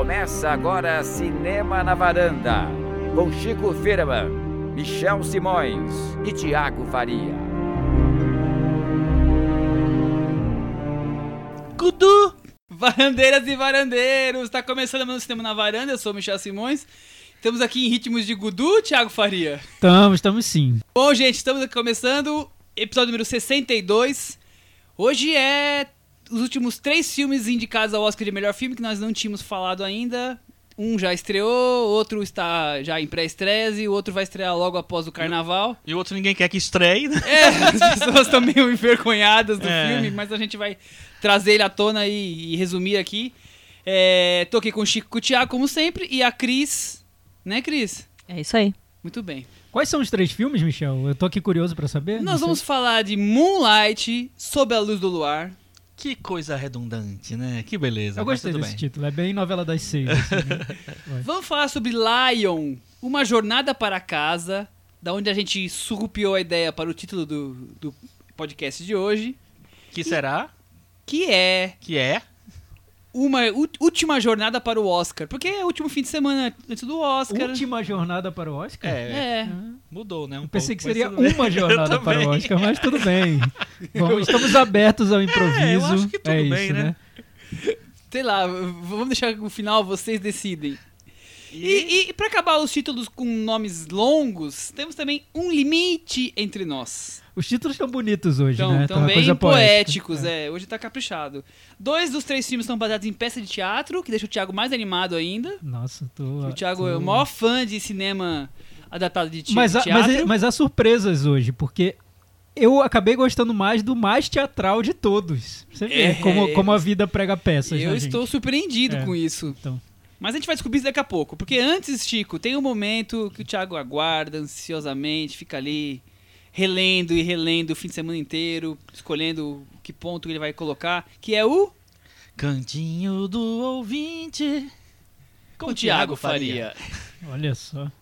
Começa agora Cinema na Varanda, com Chico Firman, Michel Simões e Tiago Faria. Gudu! Varandeiras e varandeiros, está começando o Cinema na Varanda, eu sou o Michel Simões. Estamos aqui em ritmos de Gudu, Thiago Faria. Estamos, estamos sim. Bom, gente, estamos aqui começando episódio número 62. Hoje é os últimos três filmes indicados ao Oscar de melhor filme que nós não tínhamos falado ainda. Um já estreou, outro está já em pré-estreia e o outro vai estrear logo após o carnaval. E o outro ninguém quer que estreie, né? É, as pessoas estão meio envergonhadas do É. filme, mas a gente vai trazer ele à tona e, e resumir aqui. É, tô aqui com o Chico Thiago, como sempre, e a Cris. Né, Cris? É isso aí. Muito bem. Quais são os três filmes, Michel? Eu tô aqui curioso pra saber. Nós vamos falar de Moonlight, Sob a Luz do Luar. Que coisa redundante, né? Que beleza. Eu gostei desse bem. título, é bem novela das seis. assim, né? Vamos falar sobre Lion, Uma Jornada para Casa, da onde a gente surrupiou a ideia para o título do, do podcast de hoje, Que será? que é Que é? Uma última jornada para o Oscar. Porque é o último fim de semana antes do Oscar. Última jornada para o Oscar? É, É. mudou, né? Um Eu pensei pouco, que seria uma jornada para o. Oscar, mas tudo bem. Vamos, estamos abertos ao improviso. É, eu acho que tudo é bem, isso, né? né? Sei lá, vamos deixar no final, vocês decidem. E, e, para acabar os títulos com nomes longos, temos também um limite entre nós. Os títulos estão bonitos hoje, Então, né? tão uma bem coisa poética. poéticos, é. Hoje tá caprichado. Dois dos três filmes são baseados em peça de teatro, que deixa o Thiago mais animado ainda. Nossa, tô. O Thiago tô- é o maior fã de cinema adaptado de Mas, há- teatro. mas, mas há surpresas hoje, porque eu acabei gostando mais do mais teatral de todos. Você vê É, como, como a vida prega peças. Eu né, estou gente? surpreendido É. com isso. Então. Mas a gente vai descobrir isso daqui a pouco. Porque antes, Chico, tem um momento que o Thiago aguarda ansiosamente, fica ali relendo e relendo o fim de semana inteiro, escolhendo que ponto ele vai colocar, que é o Cantinho do ouvinte. com o Thiago Faria. Olha só.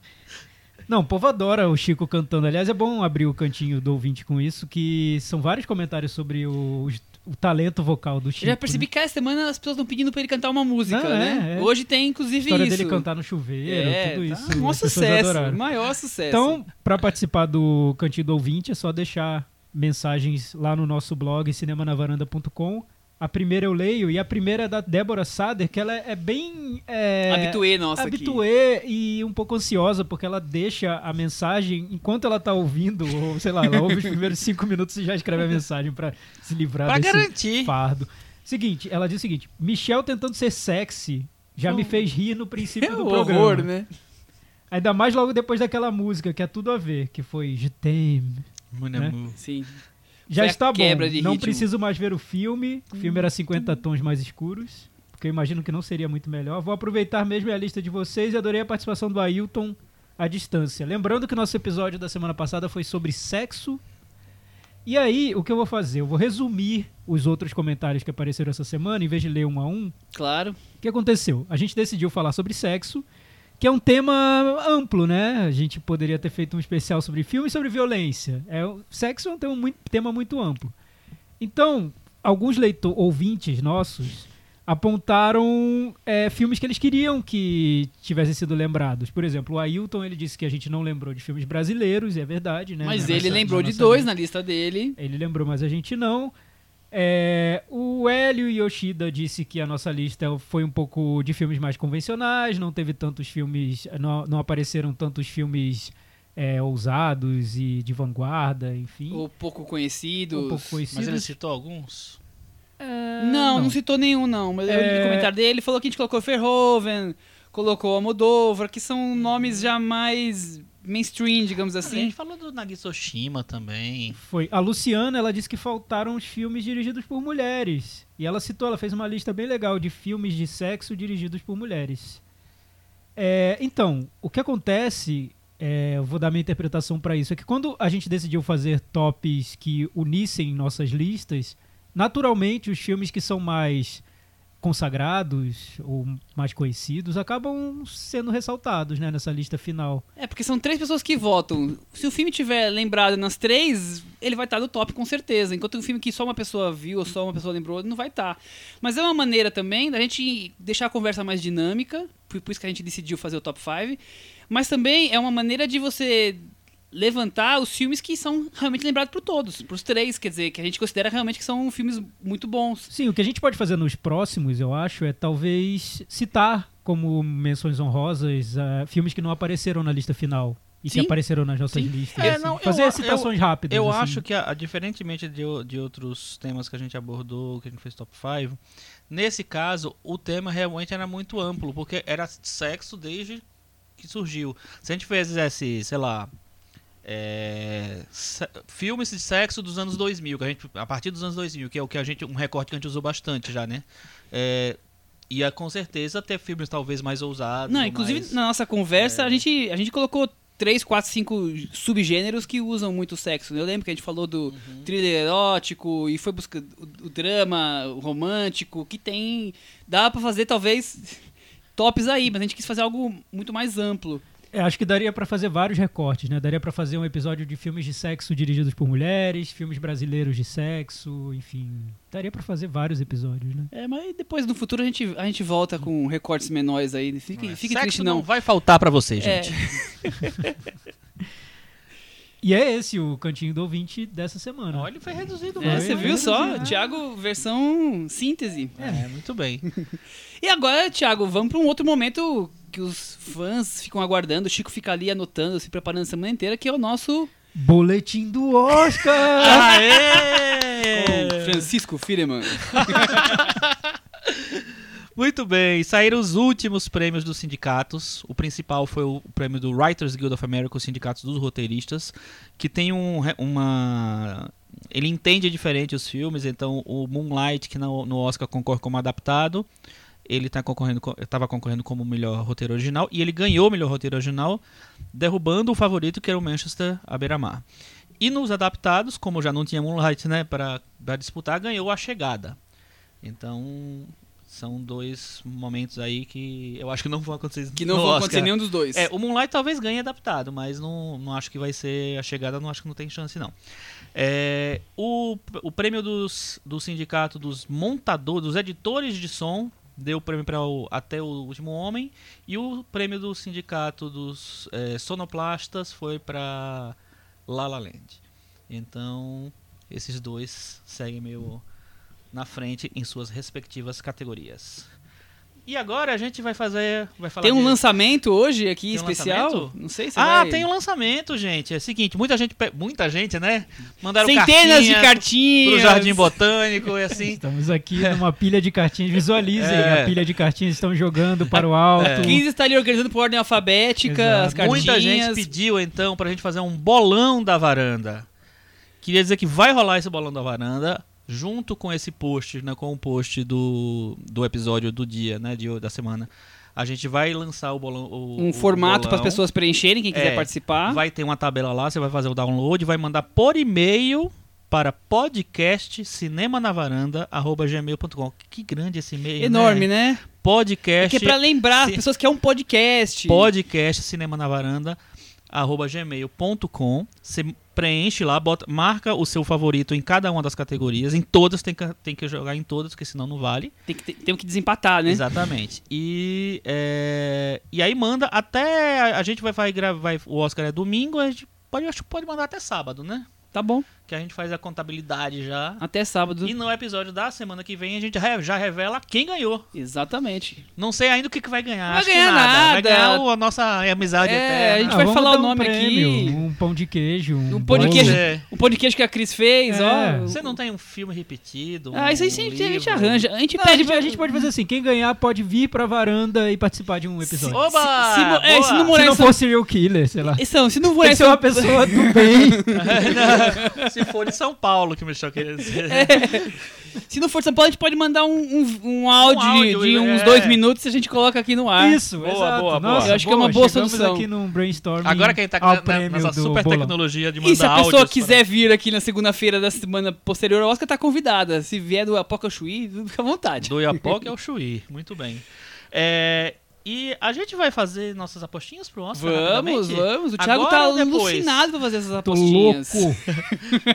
Não, o povo adora o Chico cantando. Aliás, é bom abrir o cantinho do ouvinte com isso, que são vários comentários sobre o, o talento vocal do Chico. Eu já percebi né? que cada semana as pessoas estão pedindo pra ele cantar uma música, né? é, é. Hoje tem A inclusive história isso. dele cantar no chuveiro, é, tudo tá isso. um maior sucesso, adoraram. maior sucesso. Então, para participar do Cantinho do Ouvinte, é só deixar mensagens lá no nosso blog cinemanavaranda.com. A primeira eu leio, e a primeira é da Débora Sader, que ela é bem... É, habituê nossa aqui. habituê e um pouco ansiosa, porque ela deixa a mensagem enquanto ela tá ouvindo, ou sei lá, ela ouve os primeiros cinco minutos e já escreve a mensagem para se livrar Pra desse garantir. fardo. Seguinte, ela diz o seguinte: Michel tentando ser sexy já me fez rir no princípio É do um programa. horror, né? Ainda mais logo depois daquela música, que é tudo a ver, que foi Je t'aime. Né? Mu- Sim. Já Foi a está bom. Não ritmo. preciso mais ver o filme. O filme era 50 tons mais escuros. Porque eu imagino que não seria muito melhor. Vou aproveitar mesmo a lista de vocês e adorei a participação do Ailton à distância. Lembrando que o nosso episódio da semana passada foi sobre sexo. E aí, o que eu vou fazer? Eu vou resumir os outros comentários que apareceram essa semana, em vez de ler um a um. Claro. O que aconteceu? A gente decidiu falar sobre sexo, que é um tema amplo, né? A gente poderia ter feito um especial sobre filme e sobre violência. É, o sexo é um tema muito, tema muito amplo. Então, alguns leitor, ouvintes nossos apontaram é, filmes que eles queriam que tivessem sido lembrados. Por exemplo, o Ailton ele disse que a gente não lembrou de filmes brasileiros, e é verdade, né? Mas Na ele nossa- lembrou de dois lista. na lista dele. Ele lembrou, mas a gente não. É, o Hélio Yoshida disse que a nossa lista foi um pouco de filmes mais convencionais, não teve tantos filmes, não, não apareceram tantos filmes é, ousados e de vanguarda, enfim. Ou pouco conhecidos. um pouco conhecidos. Mas ele citou alguns? É, Não, não, citou nenhum, não. Mas eu li É. o comentário dele, ele falou que a gente colocou Verhoeven, colocou Almodóvar, que são nomes já mais mainstream, digamos a assim. gente falou do Nagisoshima também. Foi. A Luciana, ela disse que faltaram os filmes dirigidos por mulheres. E ela citou, ela fez uma lista bem legal de filmes de sexo dirigidos por mulheres. É, então, o que acontece, é, eu vou dar minha interpretação para isso, é que quando a gente decidiu fazer tops que unissem nossas listas, naturalmente os filmes que são mais consagrados ou mais conhecidos acabam sendo ressaltados né, nessa lista final. É, porque são três pessoas que votam. Se o filme tiver lembrado nas três, ele vai estar no top com certeza. Enquanto um filme que só uma pessoa viu ou só uma pessoa lembrou, não vai estar. Mas é uma maneira também da gente deixar a conversa mais dinâmica, por isso que a gente decidiu fazer o top 5. Mas também é uma maneira de você levantar os filmes que são realmente lembrados por todos, pros três, quer dizer, que a gente considera realmente que são filmes muito bons. Sim, o que a gente pode fazer nos próximos, eu acho, é talvez citar como menções honrosas uh, filmes que não apareceram na lista final. E Sim. que apareceram nas nossas Sim. listas. É, assim. não, eu- Fazer citações rápidas. Eu assim. acho que, a- a- diferentemente de, de outros temas que a gente abordou, que a gente fez top 5, nesse caso, o tema realmente era muito amplo, porque era sexo desde que surgiu. Se a gente fizesse, sei lá, é, filmes de sexo dos anos 2000, que a, gente, a partir dos anos 2000, que é o que a gente, um recorte que a gente usou bastante já, né? É, ia com certeza ter filmes talvez mais ousados. Não, inclusive mais- na nossa conversa é. a, gente, a gente colocou três, quatro, cinco subgêneros que usam muito sexo. Eu lembro que a gente falou do Uhum. thriller erótico e foi buscar o, o drama, o romântico, que tem. Dá pra fazer talvez tops aí, mas a gente quis fazer algo muito mais amplo. É, acho que daria pra fazer vários recortes, né? Daria pra fazer um episódio de filmes de sexo dirigidos por mulheres, filmes brasileiros de sexo, enfim. Daria pra fazer vários episódios, né? É, mas depois no futuro a gente, a gente volta com recortes menores aí. Fique, Não é. fique Sexo triste, não não. vai faltar pra você, É, gente. E é esse o cantinho do ouvinte dessa semana. Olha, foi reduzido. é, você viu só? né? Thiago, versão síntese. É, muito bem. E agora, Thiago, vamos para um outro momento que os fãs ficam aguardando. O Chico fica ali anotando, se preparando a semana inteira, que é o nosso Boletim do Oscar! Aê! com Francisco Fireman. Muito bem, saíram os últimos prêmios dos sindicatos. O principal foi o prêmio do Writers Guild of America, os sindicatos dos roteiristas, que tem um, uma. Ele entende diferente os filmes, então o Moonlight, que no Oscar concorre como adaptado, ele tá concorrendo, estava concorrendo como melhor roteiro original e ele ganhou o melhor roteiro original, derrubando o favorito que era o Manchester à beira-mar. E nos adaptados, como já não tinha Moonlight né, para disputar, ganhou A Chegada. Então, são dois momentos aí que eu acho que não vão acontecer Que não vão Oscar. acontecer nenhum dos dois. É, o Moonlight talvez ganhe adaptado, mas não, não acho que vai ser a chegada, não acho que não tem chance não. É, o, o prêmio dos, do sindicato dos montadores, dos editores de som, deu o prêmio para Até o Último Homem, e o prêmio do sindicato dos é, sonoplastas foi para La La Land. Então, esses dois seguem meio na frente em suas respectivas categorias. E agora a gente vai fazer, vai falar Tem um de- lançamento hoje aqui Tem um especial? lançamento? Não sei se ah, vai... tem um lançamento, gente. É o seguinte, muita gente, muita gente, né? Mandaram Centenas de cartinhas pro Jardim Botânico e assim. Estamos aqui numa pilha de cartinhas. Visualizem, É. a pilha de cartinhas estão jogando para o alto. 15 está ali organizando por ordem alfabética, Exato. as cartinhas. Muita gente pediu então pra gente fazer um bolão da varanda. Queria dizer que vai rolar esse bolão da varanda junto com esse post, né, com o post do, do episódio do dia, né, de, da semana. A gente vai lançar o bolão o, Um o formato para as pessoas preencherem, quem quiser É, participar. Vai ter uma tabela lá, você vai fazer o download, vai mandar por e-mail para podcastcinemanavaranda@gmail.com. Que grande esse e-mail, Enorme, né? Podcast Que é pra lembrar as pessoas que é um podcast. podcast cinema na varanda arroba gmail.com você preenche lá bota, marca o seu favorito em cada uma das categorias. Em todas tem que, tem que jogar em todas porque senão não vale. Tem que, tem que desempatar, né? exatamente. E é, e aí manda até a, a gente vai, vai gravar o Oscar é domingo a gente pode acho que pode mandar até sábado né? Tá bom. Que a gente faz a contabilidade já Até sábado. e no episódio da semana que vem a gente já revela quem ganhou Exatamente. não sei ainda o que, que vai ganhar Vai acho que ganhar nada. vai nada. ganhar o- a nossa amizade É, eterna a gente Ah, vai falar o um nome prêmio, aqui. Um pão de queijo. Um, Um pão de bolo. queijo. É. O podcast que a Cris fez, É. ó. Você não tem um filme repetido? Ah, isso aí um sim, a gente arranja. A gente Não, a, pede gente, pra a gente pode fazer assim: quem ganhar pode vir pra varanda e participar de um episódio. Oba! Se- se é, se não morar Se não São- for serial killer, sei lá. Então, se não for Tem que ser uma pessoa do bem. Não, Se for de São Paulo, que o Michel queria dizer. Se não for São Paulo, a gente pode mandar um, um, um áudio, áudio, de uns é. dois minutos e a gente coloca aqui no ar. Isso, Boa, exato. boa, boa. Nossa, Eu acho que é uma boa solução. aqui num brainstorming Agora que a gente tá na- prêmio nessa super bolão. tecnologia de mandar E se a pessoa áudios quiser vir aqui na segunda-feira da semana posterior ao Oscar, tá convidada. Se vier do Apoca Chuí, fica à vontade. para... Do Iapoca é o Chuí. Muito bem. É, E a gente vai fazer nossas apostinhas pro Oscar Vamos, vamos. O Thiago Agora tá depois? alucinado pra fazer essas Tô apostinhas. louco.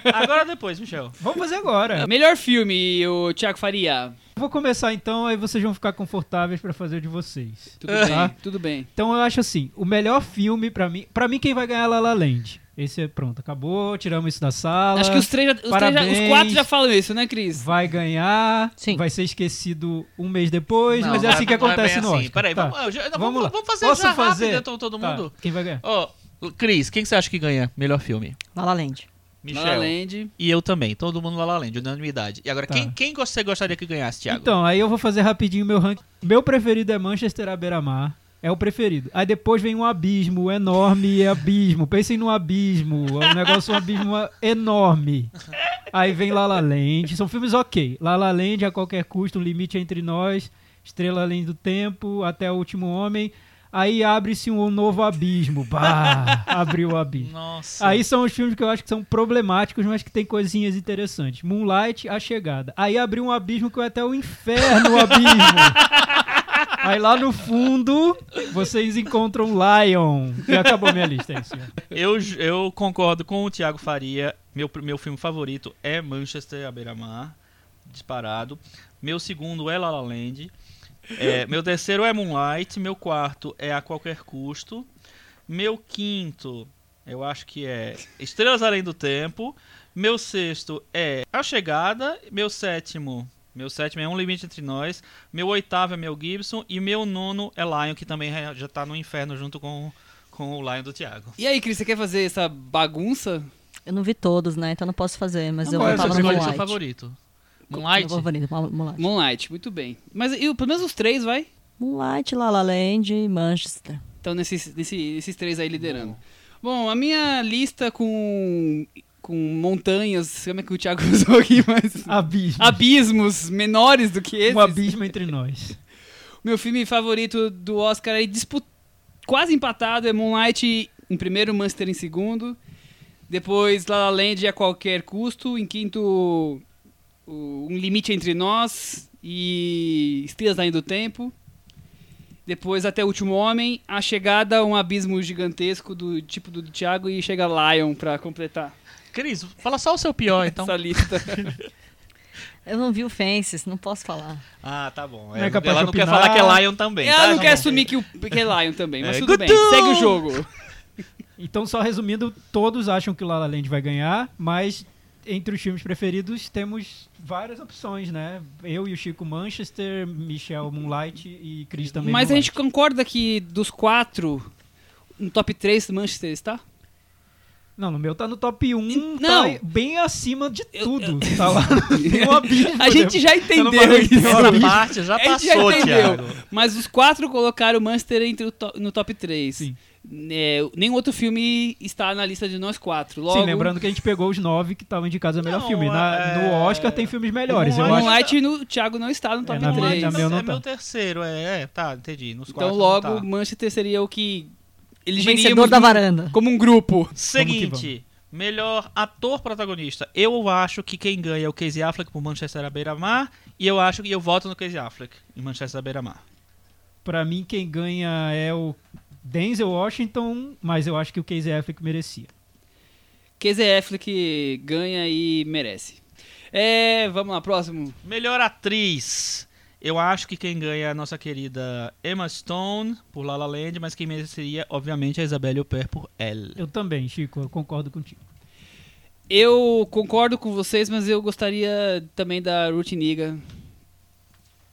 Agora ou depois, Michel. Vamos fazer agora. Melhor filme, o Thiago Faria. Vou começar então, aí vocês vão ficar confortáveis pra fazer o de vocês. Tudo Tá? bem, tudo bem. Então eu acho assim, o melhor filme pra mim, para mim quem vai ganhar é La La Land. Esse é pronto, acabou, tiramos isso da sala. Acho que os três, já, os, três já- os quatro já falam isso, né, Cris? vai ganhar, Sim. vai ser esquecido um mês depois, Não, mas é assim que não é acontece no assim. Peraí, Tá. vamos, já- Vamos vamos, fazer Posso já fazer? rápido, então, todo Tá, mundo. Quem vai ganhar? Ó, Cris, quem que você acha que ganha melhor filme? La La Land. La La Land. E eu também, todo mundo La La Land, unanimidade. E agora, Tá. quem, quem você gostaria que ganhasse, Thiago? Então, aí eu vou fazer rapidinho meu ranking. Meu preferido é Manchester à beira-mar. É o preferido. Aí depois vem um abismo enorme abismo. Pensem no abismo. É um negócio, um abismo enorme. Aí vem La La Land. São filmes ok. La La Land, a qualquer custo, um limite entre nós. Estrela Além do Tempo, Até o Último Homem. Aí abre-se um novo abismo. Bah, abriu o abismo. Nossa. Aí são os filmes que eu acho que são problemáticos, mas que tem coisinhas interessantes. Moonlight, A Chegada. Aí abriu um abismo que vai até o inferno, o abismo. Aí lá no fundo, vocês encontram Lion. E acabou minha lista, é isso. Eu, eu concordo com o Thiago Faria. Meu, meu filme favorito é Manchester à beira-mar, disparado. Meu segundo é La La Land. É, meu terceiro é Moonlight. Meu quarto é A Qualquer Custo. Meu quinto, eu acho que é Estrelas Além do Tempo. Meu sexto é A Chegada. Meu sétimo, meu sétimo é Um Limite Entre Nós. Meu oitavo é Mel Gibson. E meu nono é Lion, que também já tá no inferno junto com, com o Lion do Thiago. E aí, Cris, você quer fazer essa bagunça? Eu não vi todos, né? Então não posso fazer, mas eu qual é vou o falar seu no escolhe seu Moonlight. favorito. Meu Moonlight? favorito, Mo- Moonlight. Moonlight, muito bem. Mas e, pelo menos os três, vai? Moonlight, La La Land e Manchester. Então, nesses, nesse, esses três aí liderando. Bom, a minha lista com, com montanhas, como é que o Thiago usou aqui, mas... Abismo. Abismos menores do que esses. Um abismo entre nós. Meu filme favorito do Oscar aí, dispu- quase empatado, é Moonlight em primeiro, Monster em segundo. Depois La La Land a qualquer custo. Em quinto, Um Limite Entre Nós e Estrelas Além do Tempo. Depois Até o Último Homem. A Chegada, um abismo gigantesco do tipo do Thiago e chega Lion pra completar Cris, fala só o seu pior, então. essa lista. Eu não vi o Fences, não posso falar. Ah, tá bom. Não é capaz ela não quer falar que é Lion também. Ela tá? não Tá quer bom. assumir que, o, que é Lion também, mas É, tudo bem. Gutu! Segue o jogo. Então, só resumindo, todos acham que La La Land vai ganhar, mas entre os filmes preferidos temos várias opções, né? Eu e o Chico Manchester, Michel Moonlight e Cris também Mas a gente Moonlight. concorda que dos quatro, no top 3 Manchester está? Não, no meu tá no top 1, Não. tá bem acima de Eu- tudo. Tá lá no abismo. A gente já Eu não entendeu isso. Essa parte já A gente já passou, entendeu. Thiago. Mas os quatro colocaram o Manchester entre o to- no top 3. Sim. É, nenhum outro filme está na lista de nós quatro. Logo, Sim, lembrando que a gente pegou os nove que estavam indicados a melhor Não, filme. Na- é- No Oscar tem filmes melhores. o Eu acho. Moonlight no o Thiago não está no top na minha- 3. na minha é não meu tá. terceiro, é, é, tá, entendi. Nos Então quatro logo tá. Manchester seria o que O elegeríamos vencedor da varanda. como um grupo. Seguinte, melhor ator protagonista. Eu acho que quem ganha é o Casey Affleck por Manchester à beira-mar. E eu acho que eu voto no Casey Affleck em Manchester à beira-mar. Pra mim, quem ganha é o Denzel Washington, mas eu acho que o Casey Affleck merecia. Casey Affleck ganha e merece. É, vamos lá, próximo. Melhor atriz. Eu acho que quem ganha é a nossa querida Emma Stone por La La Land, mas quem mereceria, obviamente, é a Isabelle Huppert por Elle. Eu também, Chico, eu concordo contigo. Eu concordo com vocês, mas eu gostaria também da Ruth Niga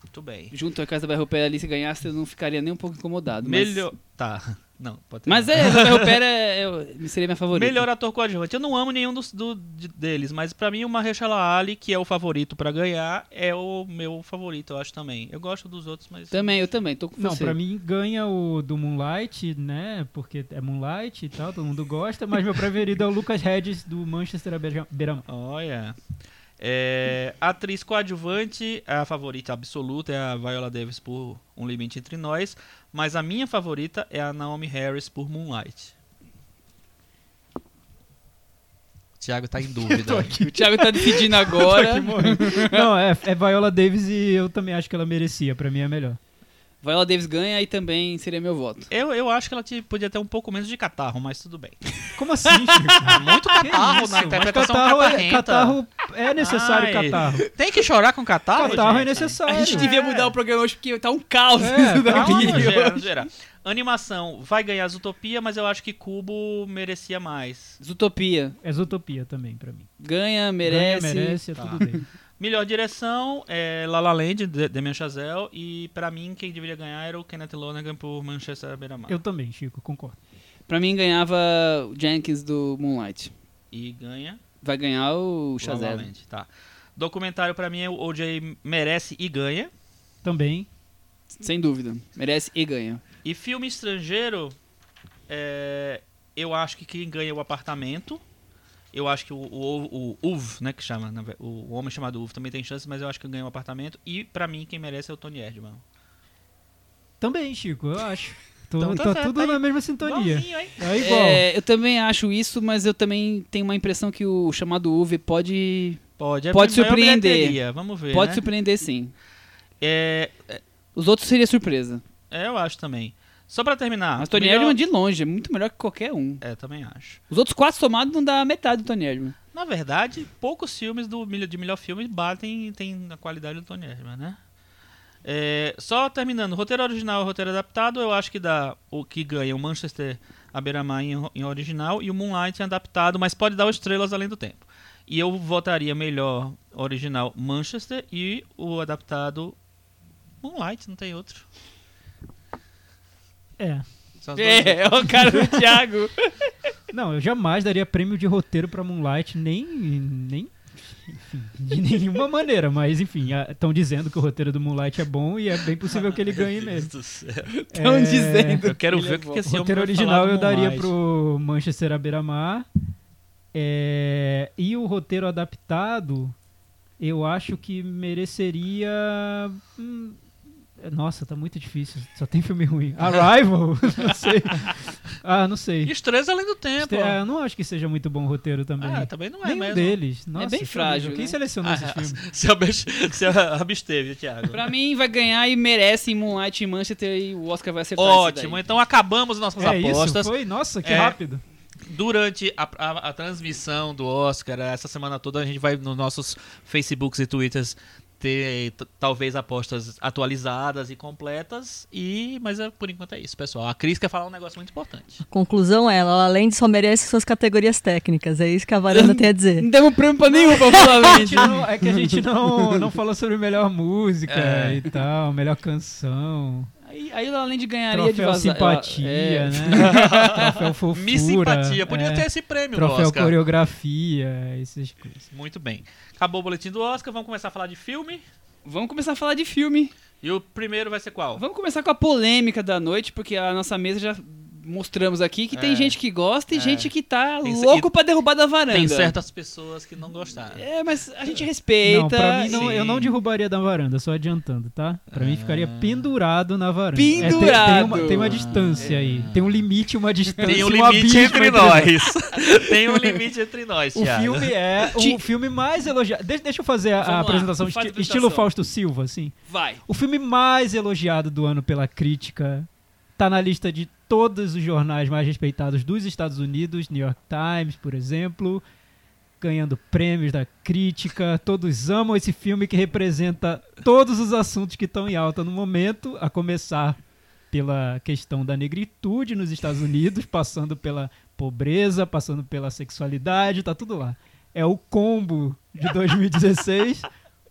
Muito bem. junto à Casa da Européia ali, se ganhasse, eu não ficaria nem um pouco incomodado. mas- Melhor. Tá. Não, pode ter. Mas é, Isabel Huppert é, é- seria minha favorita. Melhor ator coadjuvante. Eu não amo nenhum dos, do- de- deles, mas pra mim o Mahershala Ali, que é o favorito pra ganhar, é o meu favorito, eu acho também. Eu gosto dos outros, mas... Também, eu também, tô com Não, você. pra mim ganha o do Moonlight, né? Porque é Moonlight e tal, todo mundo gosta, mas meu preferido é o Lucas Hedges do Manchester beira- beira-mar. Olha. É, atriz coadjuvante, a favorita absoluta é a Viola Davis por Um Limite Entre Nós, mas a minha favorita é a Naomi Harris por Moonlight. Thiago tá em dúvida. O Thiago tá decidindo agora. Não, é, é Viola Davis e eu também acho que ela merecia, pra mim é melhor. Viola Davis ganha e também seria meu voto. eu, eu acho que ela te- podia ter um pouco menos de catarro, mas tudo bem. Como assim, Chico? Muito Que catarro na Mas interpretação catarro, é, catarro é necessário Ai, catarro. Tem que chorar com catarro, Catarro é gente? necessário. A gente devia mudar o programa hoje porque tá um caos É, tá daqui. Calma, horrível. Gera, Gera. Animação vai ganhar Zootopia, mas eu acho que Cubo merecia mais. Zootopia. É Zootopia também, pra mim. Ganha, merece. Ganha, merece, é Tá. tudo dele. Melhor direção é La La Land, de Damien Chazelle, e pra mim quem deveria ganhar era o Kenneth Lonergan por Manchester beira-mar. Eu também, Chico, concordo. Pra mim ganhava o Jenkins do Moonlight. E ganha Vai ganhar o La La Chazelle. Land, tá. Documentário pra mim é o OJ merece e ganha. Também. Sem dúvida. Merece e ganha. E filme estrangeiro, é, eu acho que quem ganha é o apartamento. Eu acho que o, o, o Uv, né, que chama, o homem chamado Uv também tem chance, mas eu acho que ganha o apartamento. E pra mim quem merece é o Tony Erdmann. Também, Chico, eu acho. Tô, Então tá tá certo, tudo tá aí. na mesma sintonia. É igual. É, eu também acho isso, mas eu também tenho uma impressão que o chamado UV pode, Pode, é Pode surpreender. Vamos ver. pode né? surpreender sim. É, Os outros seria surpresa. é, eu acho também. Só pra terminar. Mas Tony melhor- Erdmann de longe é muito melhor que qualquer um. É, também acho. Os outros quatro somados não dá metade do Tony Erdmann. Na verdade, poucos filmes do, de melhor filme batem tem a qualidade do Tony Erdmann, né? É, só terminando, roteiro original e roteiro adaptado, eu acho que dá o que ganha o Manchester à beira-mar em, em original e o Moonlight em adaptado, mas pode dar Estrelas Além do Tempo. E eu votaria melhor original Manchester e o adaptado Moonlight, não tem outro. É. São as É, é o cara do Thiago. Não, eu jamais daria prêmio de roteiro pra Moonlight, nem. nem enfim, de nenhuma maneira, mas enfim, estão dizendo que o roteiro do Moonlight é bom e é bem possível que ele ganhe mesmo. do céu. Estão É, dizendo. Eu quero ver é o que, que esse O homem roteiro vai original falar do eu daria Moonlight. pro Manchester à beira-mar. É, e o roteiro adaptado, eu acho que mereceria. hum, nossa, tá muito difícil. Só tem filme ruim. Arrival? não sei. Ah, não sei. E Estrelas Além do Tempo. É, eu não acho que seja muito bom o roteiro também. Ah, também não é Nenhum mesmo. deles. Nossa, bem deixa eu frágil, ver. Quem né? selecionou Ah, esses filmes? se, abs- se absteve, Thiago. Pra mim vai ganhar e merece em Moonlight e Manchester e o Oscar vai acertar Ótimo, isso então acabamos nossas É isso, apostas. foi? Nossa, que É. rápido. Durante a, a- a transmissão do Oscar, essa semana toda, a gente vai nos nossos Facebooks e Twitters ter talvez apostas atualizadas e completas. E Mas é, por enquanto é isso, pessoal. A Cris quer falar um negócio muito importante. A conclusão é, ela além de só merece suas categorias técnicas. É isso que a varanda tem a dizer. Não demos prêmio pra nenhum, verdade. gente não- é que a gente não, não falou sobre melhor música É. e tal, melhor canção, Aí, aí além de ganharia de troféu vazar. simpatia, é, né? troféu fofura. Miss Simpatia, podia é, ter esse prêmio no Troféu Oscar. coreografia, essas coisas. Muito bem. Acabou o boletim do Oscar, vamos começar a falar de filme. Vamos começar a falar de filme. E o primeiro vai ser qual? Vamos começar com a polêmica da noite, porque a nossa mesa já mostramos aqui que tem É. gente que gosta e É. gente que tá Tem- louco pra derrubar da varanda. Tem certas pessoas que não gostaram. É, mas a gente respeita. Não, pra mim não, eu não derrubaria da varanda, só adiantando, tá? Pra mim Ah. ficaria pendurado na varanda. É, tem- tem, Pendurado. uma, tem uma distância aí. Tem um limite, uma distância. Tem um um limite entre nós. Tem um limite entre nós, O Thiago. filme é o filme mais elogiado. Deixa, deixa eu fazer a, a apresentação, esti- apresentação. estilo Fausto Silva, assim. Vai. O filme mais elogiado do ano pela crítica tá na lista de todos os jornais mais respeitados dos Estados Unidos, New York Times, por exemplo, ganhando prêmios da crítica. Todos amam esse filme que representa todos os assuntos que estão em alta no momento, a começar pela questão da negritude nos Estados Unidos, passando pela pobreza, passando pela sexualidade, tá tudo lá. É o combo de 2016,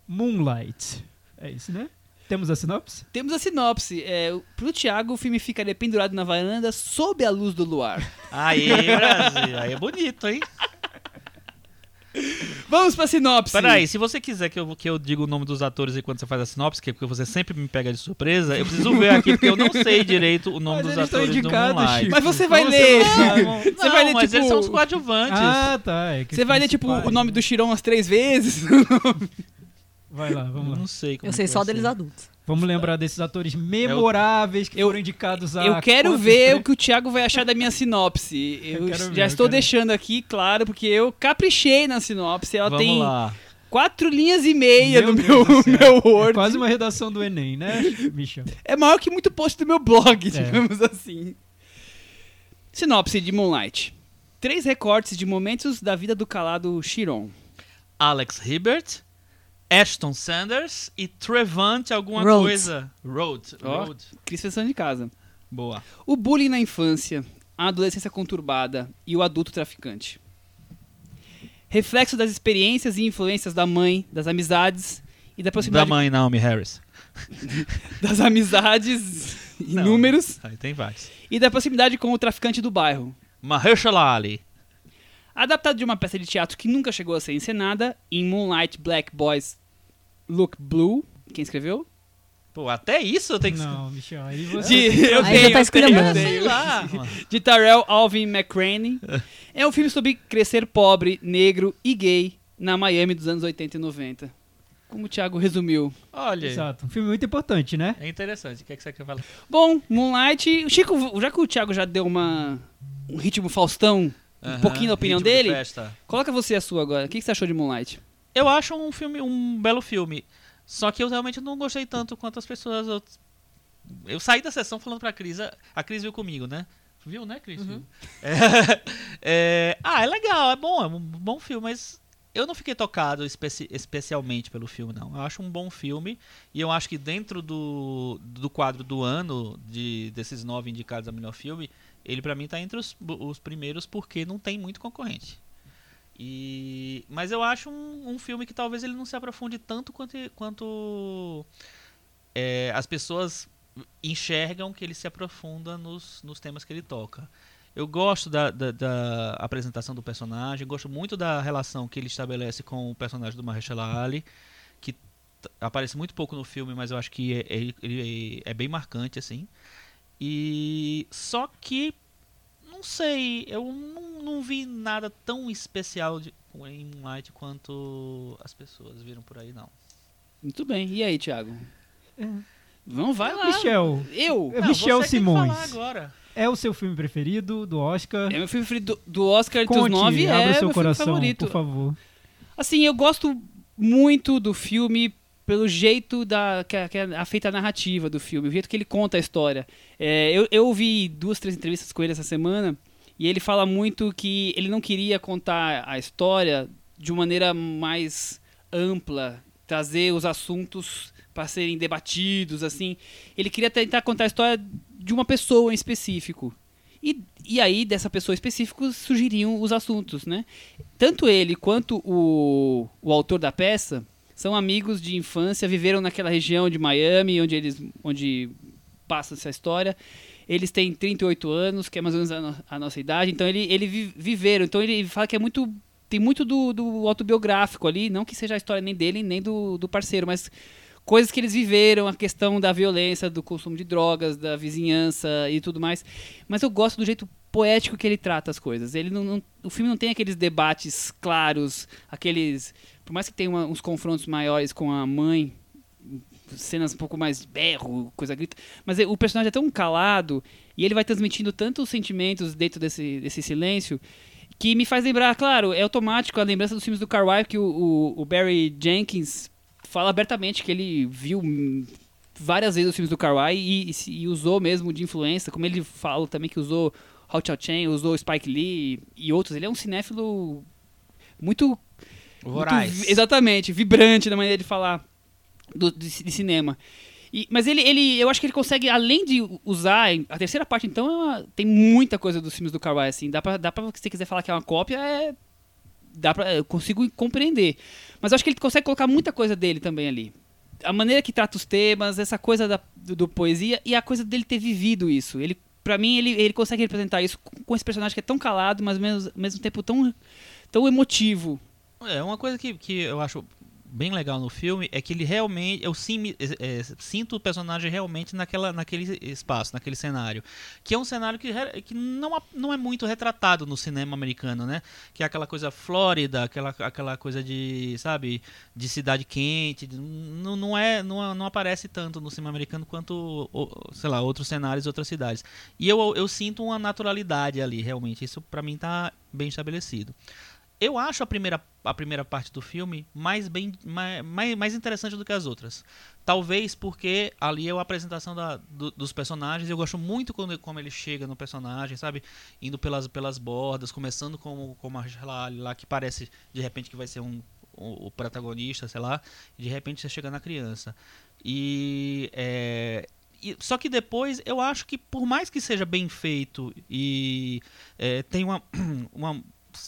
Moonlight. É isso, né? Temos a sinopse? Temos a sinopse. É, pro Thiago, o filme ficaria pendurado na varanda sob a luz do luar. Aí, Brasil. Aí é bonito, hein? Vamos pra sinopse. Peraí, se você quiser que eu, que eu diga o nome dos atores enquanto você faz a sinopse, que é porque você sempre me pega de surpresa, eu preciso ver aqui, porque eu não sei direito o nome Mas dos atores do indicados, Moonlight. Chico. Mas você vai ler. não sabe? Não, Você vai ler, mas tipo- eles são os coadjuvantes. Ah, tá. é que Você vai ler, tipo, o nome do Chiron umas três vezes? Vai lá, vamos lá. não sei como Eu sei que só deles ser. adultos. Vamos lembrar desses atores memoráveis que Eu- foram indicados a. Eu quero ver o que o Thiago vai achar da minha sinopse. Eu, Eu ver, já eu estou quero- deixando aqui claro, porque eu caprichei na sinopse. Ela Vamos tem lá. quatro linhas e meia no meu, meu É Word. quase uma redação do Enem, né, Michel? É maior que muito post do meu blog, É. digamos assim. Sinopse de Moonlight. Três recortes de momentos da vida do calado Chiron. Alex Hibbert, Ashton Sanders e Trevante alguma Rhodes. coisa. Road. Road. Cris Fessão de casa. Boa. O bullying na infância, a adolescência conturbada e o adulto traficante. Reflexo das experiências e influências da mãe, das amizades e da Da proximidade mãe Naomi Harris. das amizades e Não. números Aí tem vários. e da proximidade com o traficante do bairro. Mahershala Ali. Adaptado de uma peça de teatro que nunca chegou a ser encenada, em Moonlight Black Boys Look Blue. Quem escreveu? Pô, até isso eu tenho que... Não, Michel, aí você. De, eu Aí tenho, tá eu Sei lá. de Tarell Alvin McCraney. É um filme sobre crescer pobre, negro e gay na Miami dos anos 80 e 90. Como o Thiago resumiu. Olha, Exato. Um filme muito importante, né? é interessante. O que, é que você quer falar? Bom, Moonlight. Chico, já que o Thiago já deu uma um ritmo Faustão, um Aham, pouquinho da opinião de dele, festa. coloca você a sua agora. O que que você achou de Moonlight? Eu acho um filme, um belo filme. Só que eu realmente não gostei tanto quanto as pessoas. Eu, eu saí da sessão falando pra Cris. A, a Cris viu comigo, né? Viu, né, Cris? Uhum. É, é, ah, é legal, é bom, é um bom filme, mas eu não fiquei tocado especi- especialmente pelo filme, não. Eu acho um bom filme e eu acho que dentro do, do quadro do ano, de, desses nove indicados a melhor filme, ele pra mim tá entre os, os primeiros porque não tem muito concorrente. E, mas eu acho um, um filme que talvez ele não se aprofunde tanto quanto, quanto é, as pessoas enxergam que ele se aprofunda nos, nos temas que ele toca. Eu gosto da, da, da apresentação do personagem, gosto muito da relação que ele estabelece com o personagem do Mahershala Ali, que aparece muito pouco no filme, mas eu acho que é, é- ele é bem marcante assim. E só que não sei, eu não, não vi nada tão especial de, em Moonlight quanto as pessoas viram por aí não. Muito bem. E aí, Thiago? É. Vamos, vai lá. Michel, Eu? É Não, Michel Simões. falar agora. é o seu filme preferido do Oscar? É meu filme preferido do, do Oscar entre os Conte, nove. abra É o meu seu filme coração, favorito. por favor. Assim, eu gosto muito do filme pelo jeito da que, é- que é a feita a narrativa do filme, o jeito que ele conta a história. É, eu, eu ouvi duas, três entrevistas com ele essa semana e ele fala muito que ele não queria contar a história de uma maneira mais ampla, trazer os assuntos para serem debatidos, assim. Ele queria tentar contar a história de uma pessoa em específico. E, e aí, dessa pessoa específica, surgiriam os assuntos, né? Tanto ele quanto o, o autor da peça são amigos de infância, viveram naquela região de Miami, onde eles onde passa essa história. Eles têm 38 anos, que é mais ou menos a, no- a nossa idade, então ele, ele vi- viveram. Então ele fala que é muito. Tem muito do, do autobiográfico ali, não que seja a história nem dele, nem do, do parceiro, mas coisas que eles viveram, a questão da violência, do consumo de drogas, da vizinhança e tudo mais. Mas eu gosto do jeito poético que ele trata as coisas. Ele não, não- o filme não tem aqueles debates claros, aqueles, por mais que tenha uma- uns confrontos maiores com a mãe, cenas um pouco mais berro, coisa grita, mas o personagem é tão calado e ele vai transmitindo tantos sentimentos dentro desse, desse silêncio que me faz lembrar, claro, é automático a lembrança dos filmes do Carwile que o, o- o Barry Jenkins fala abertamente que ele viu várias vezes os filmes do Carwile e, e e usou mesmo de influência, como ele fala também que usou Hao Chao Chen, usou Spike Lee e outros. Ele é um cinéfilo muito Voraz. muito exatamente, vibrante na maneira de falar do, de, de cinema. E- mas ele, ele, eu acho que ele consegue, além de usar, a terceira parte então é uma- tem muita coisa dos filmes do Carway, assim, dá pra, dá pra, se você quiser falar que é uma cópia, é, dá pra, eu consigo compreender. Mas eu acho que ele consegue colocar muita coisa dele também ali. a maneira que trata os temas, essa coisa da, do, do poesia e a coisa dele ter vivido isso. Ele, para mim, ele, ele consegue representar isso com, com esse personagem que é tão calado, mas ao mesmo, ao mesmo tempo tão, tão emotivo. É, uma coisa que, que eu acho bem legal no filme é que ele realmente eu sim, é, sinto o personagem realmente naquela, naquele espaço, naquele cenário, que é um cenário que, que não, não é muito retratado no cinema americano, né? Que é aquela coisa flórida, aquela, aquela coisa de, sabe, de cidade quente, não, não é não, não aparece tanto no cinema americano quanto, sei lá, outros cenários, outras cidades. E eu, eu sinto uma naturalidade ali, realmente. Isso para mim tá bem estabelecido. Eu acho a primeira, a primeira parte do filme mais, bem, mais, mais interessante do que as outras. Talvez porque ali é a apresentação da, do, dos personagens. Eu gosto muito quando, como ele chega no personagem, sabe? Indo pelas, pelas bordas, começando com, com a lá, lá que parece de repente que vai ser um, o, o protagonista, sei lá. E de repente você chega na criança. E, é, e, só que depois eu acho que por mais que seja bem feito e é, tem uma, uma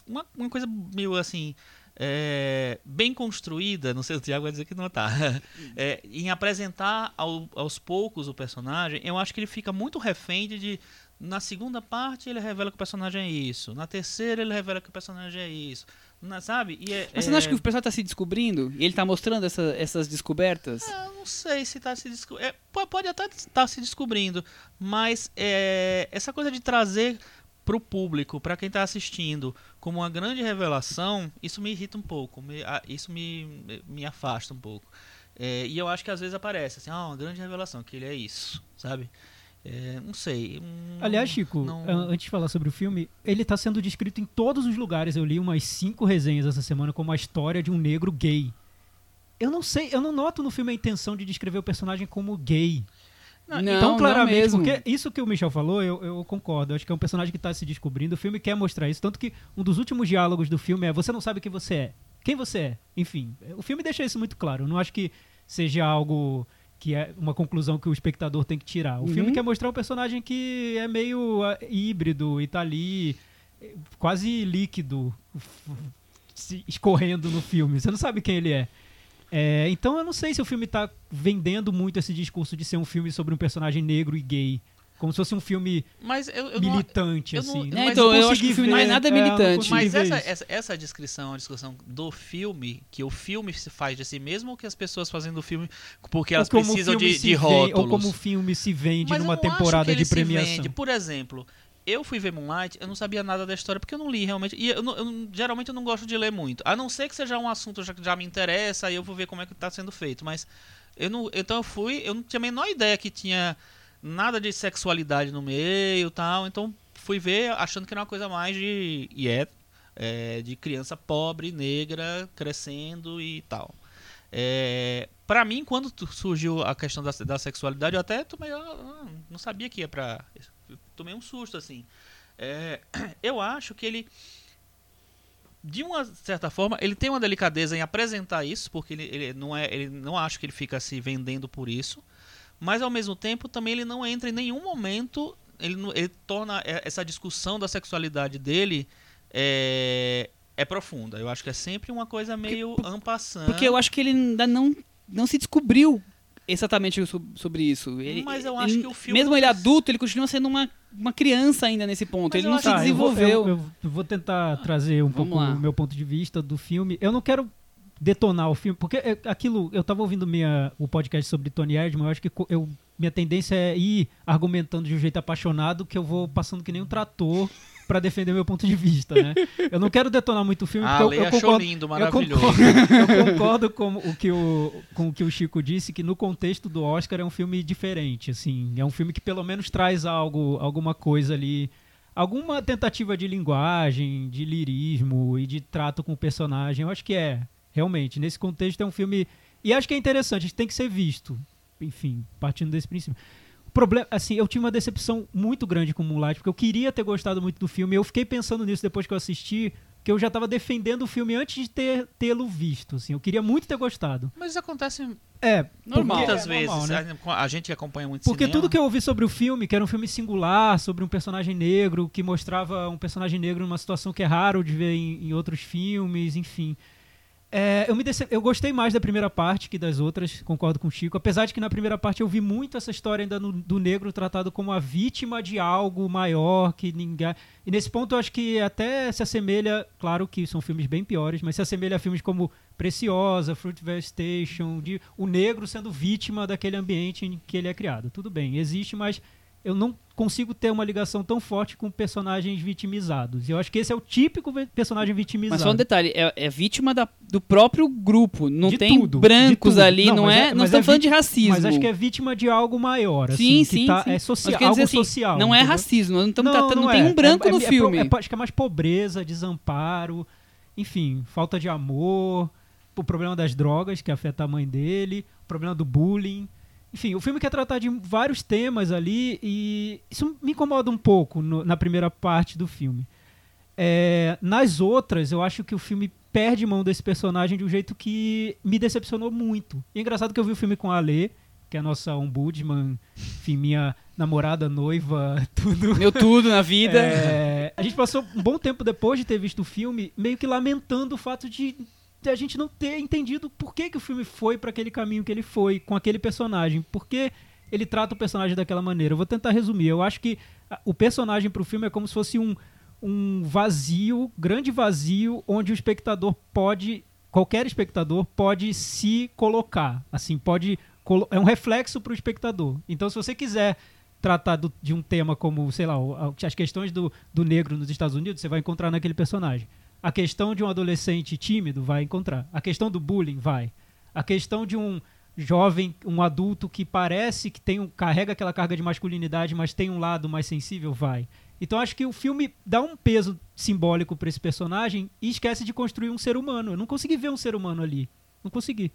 uma, uma coisa meio assim. É, bem construída, não sei, o Thiago vai dizer que não tá, é, em apresentar ao, aos poucos o personagem, eu acho que ele fica muito refém de, na segunda parte ele revela que o personagem é isso, na terceira ele revela que o personagem é isso, na, sabe? É, Mas você não acha que o personagem está se descobrindo? E ele está mostrando essa, essas descobertas? Ah, não sei se está se descobrindo. É, pode até estar tá se descobrindo, mas é, essa coisa de trazer para o público, para quem está assistindo, como uma grande revelação, isso me irrita um pouco, me, isso me, me afasta um pouco. É, e eu acho que às vezes aparece assim, ah, uma grande revelação, que ele é isso, sabe? É, não sei. Hum, Aliás, Chico, não... antes de falar sobre o filme, ele está sendo descrito em todos os lugares. Eu li umas cinco resenhas essa semana como a história de um negro gay. Eu não sei, eu não noto no filme a intenção de descrever o personagem como gay. Não, então, claramente, não porque isso que o Michel falou, eu, eu concordo. Eu acho que é um personagem que está se descobrindo. O filme quer mostrar isso. Tanto que um dos últimos diálogos do filme é: Você não sabe quem você é. Quem você é? Enfim, o filme deixa isso muito claro. Eu não acho que seja algo que é uma conclusão que o espectador tem que tirar. O uhum. filme quer mostrar um personagem que é meio uh, híbrido e tá ali eh, quase líquido, escorrendo no filme. Você não sabe quem ele é. É, então eu não sei se o filme está vendendo muito esse discurso de ser um filme sobre um personagem negro e gay. Como se fosse um filme eu, eu militante, não, assim. Não, é, então, eu acho que o filme não é nada militante. É, mas essa, essa, essa, descrição, a discussão do filme, que o filme se faz de si mesmo, ou que as pessoas fazem do filme porque elas precisam de, de rótulos. ou como o filme se vende mas numa temporada de premiação. Por exemplo, eu fui ver Moonlight, eu não sabia nada da história porque eu não li realmente. E eu, eu, geralmente eu não gosto de ler muito. A não ser que seja um assunto que já me interessa, aí eu vou ver como é que está sendo feito. Mas eu não, então eu fui, eu não tinha a menor ideia que tinha nada de sexualidade no meio tal. Então fui ver achando que era uma coisa mais de. E é, é de criança pobre, negra, crescendo e tal. É, para mim, quando surgiu a questão da, da sexualidade, eu até tomei, eu não sabia que ia pra tomei um susto, assim. É, eu acho que ele, de uma certa forma, ele tem uma delicadeza em apresentar isso, porque ele, ele não é, ele não acho que ele fica se vendendo por isso, mas ao mesmo tempo também ele não entra em nenhum momento, ele, ele torna essa discussão da sexualidade dele é, é profunda. Eu acho que é sempre uma coisa meio ampassando. Porque eu acho que ele ainda não, não se descobriu exatamente sobre isso. Ele, mas eu acho ele, que o filme. Mesmo ele adulto, ele continua sendo uma, uma criança ainda nesse ponto. Mas ele não se desenvolveu. Eu vou, eu, eu vou tentar trazer um Vamos pouco lá. o meu ponto de vista do filme. Eu não quero detonar o filme, porque é, aquilo. Eu estava ouvindo minha, o podcast sobre Tony Erdman, eu acho que eu, minha tendência é ir argumentando de um jeito apaixonado, que eu vou passando que nem um trator para defender meu ponto de vista, né? Eu não quero detonar muito o filme, ah, porque eu, eu concordo, lindo, maravilhoso. Eu concordo, eu concordo com o que o com o que o Chico disse que no contexto do Oscar é um filme diferente, assim, é um filme que pelo menos traz algo, alguma coisa ali, alguma tentativa de linguagem, de lirismo e de trato com o personagem. Eu acho que é, realmente, nesse contexto é um filme e acho que é interessante, tem que ser visto. Enfim, partindo desse princípio problema, assim, eu tive uma decepção muito grande com Moonlight, porque eu queria ter gostado muito do filme. Eu fiquei pensando nisso depois que eu assisti, que eu já estava defendendo o filme antes de ter tê-lo visto, assim. Eu queria muito ter gostado. Mas isso acontece é, normal. muitas é vezes. Normal, né? A gente acompanha muito Porque cinema. tudo que eu ouvi sobre o filme, que era um filme singular, sobre um personagem negro, que mostrava um personagem negro numa situação que é raro de ver em, em outros filmes, enfim É, eu, me dece... eu gostei mais da primeira parte que das outras, concordo com o Chico. Apesar de que na primeira parte eu vi muito essa história ainda no- do negro tratado como a vítima de algo maior que ninguém. E nesse ponto eu acho que até se assemelha, claro que são filmes bem piores, mas se assemelha a filmes como Preciosa, Fruitvale Station, de o negro sendo vítima daquele ambiente em que ele é criado. Tudo bem, existe, mas eu não consigo ter uma ligação tão forte com personagens vitimizados. E eu acho que esse é o típico personagem vitimizado. Mas só um detalhe, é, é vítima da- do próprio grupo. Não De tem tudo, brancos ali, Não, não, é. é- não estamos é falando de racismo. Mas acho que é vítima de algo maior, assim, Sim, sim, tá, sim. é social, algo assim, social. Não é entendeu? racismo, nós não estamos Não, tratando, não, tem é. um branco É- é- no é filme. é acho que é mais pobreza, desamparo, enfim, falta de amor, o problema das drogas que afeta a mãe dele, o problema do bullying. Enfim, o filme quer tratar de vários temas ali e isso me incomoda um pouco no- na primeira parte do filme. É, nas outras, eu acho que o filme perde mão desse personagem de um jeito que me decepcionou muito. E é engraçado que eu vi o filme com a Alê, que é a nossa ombudsman, enfim, minha namorada, noiva, tudo. Meu tudo na vida. É, a gente passou um bom tempo depois de ter visto o filme, meio que lamentando o fato de, de a gente não ter entendido por que, que o filme foi para aquele caminho que ele foi com aquele personagem. Por que ele trata o personagem daquela maneira? Eu vou tentar resumir. Eu acho que o personagem pro filme é como se fosse um, um vazio, grande vazio, onde o espectador pode, qualquer espectador pode se colocar. Assim, pode. É um reflexo pro espectador. Então, se você quiser tratar do- de um tema como, sei lá, o- as questões do, do negro nos Estados Unidos, você vai encontrar naquele personagem. A questão de um adolescente tímido, vai encontrar. A questão do bullying, vai. A questão de um jovem, um adulto que parece que tem um, carrega aquela carga de masculinidade, mas tem um lado mais sensível, vai. Então acho que o filme dá um peso simbólico para esse personagem e esquece de construir um ser humano. Eu não consegui ver um ser humano ali. Não consegui.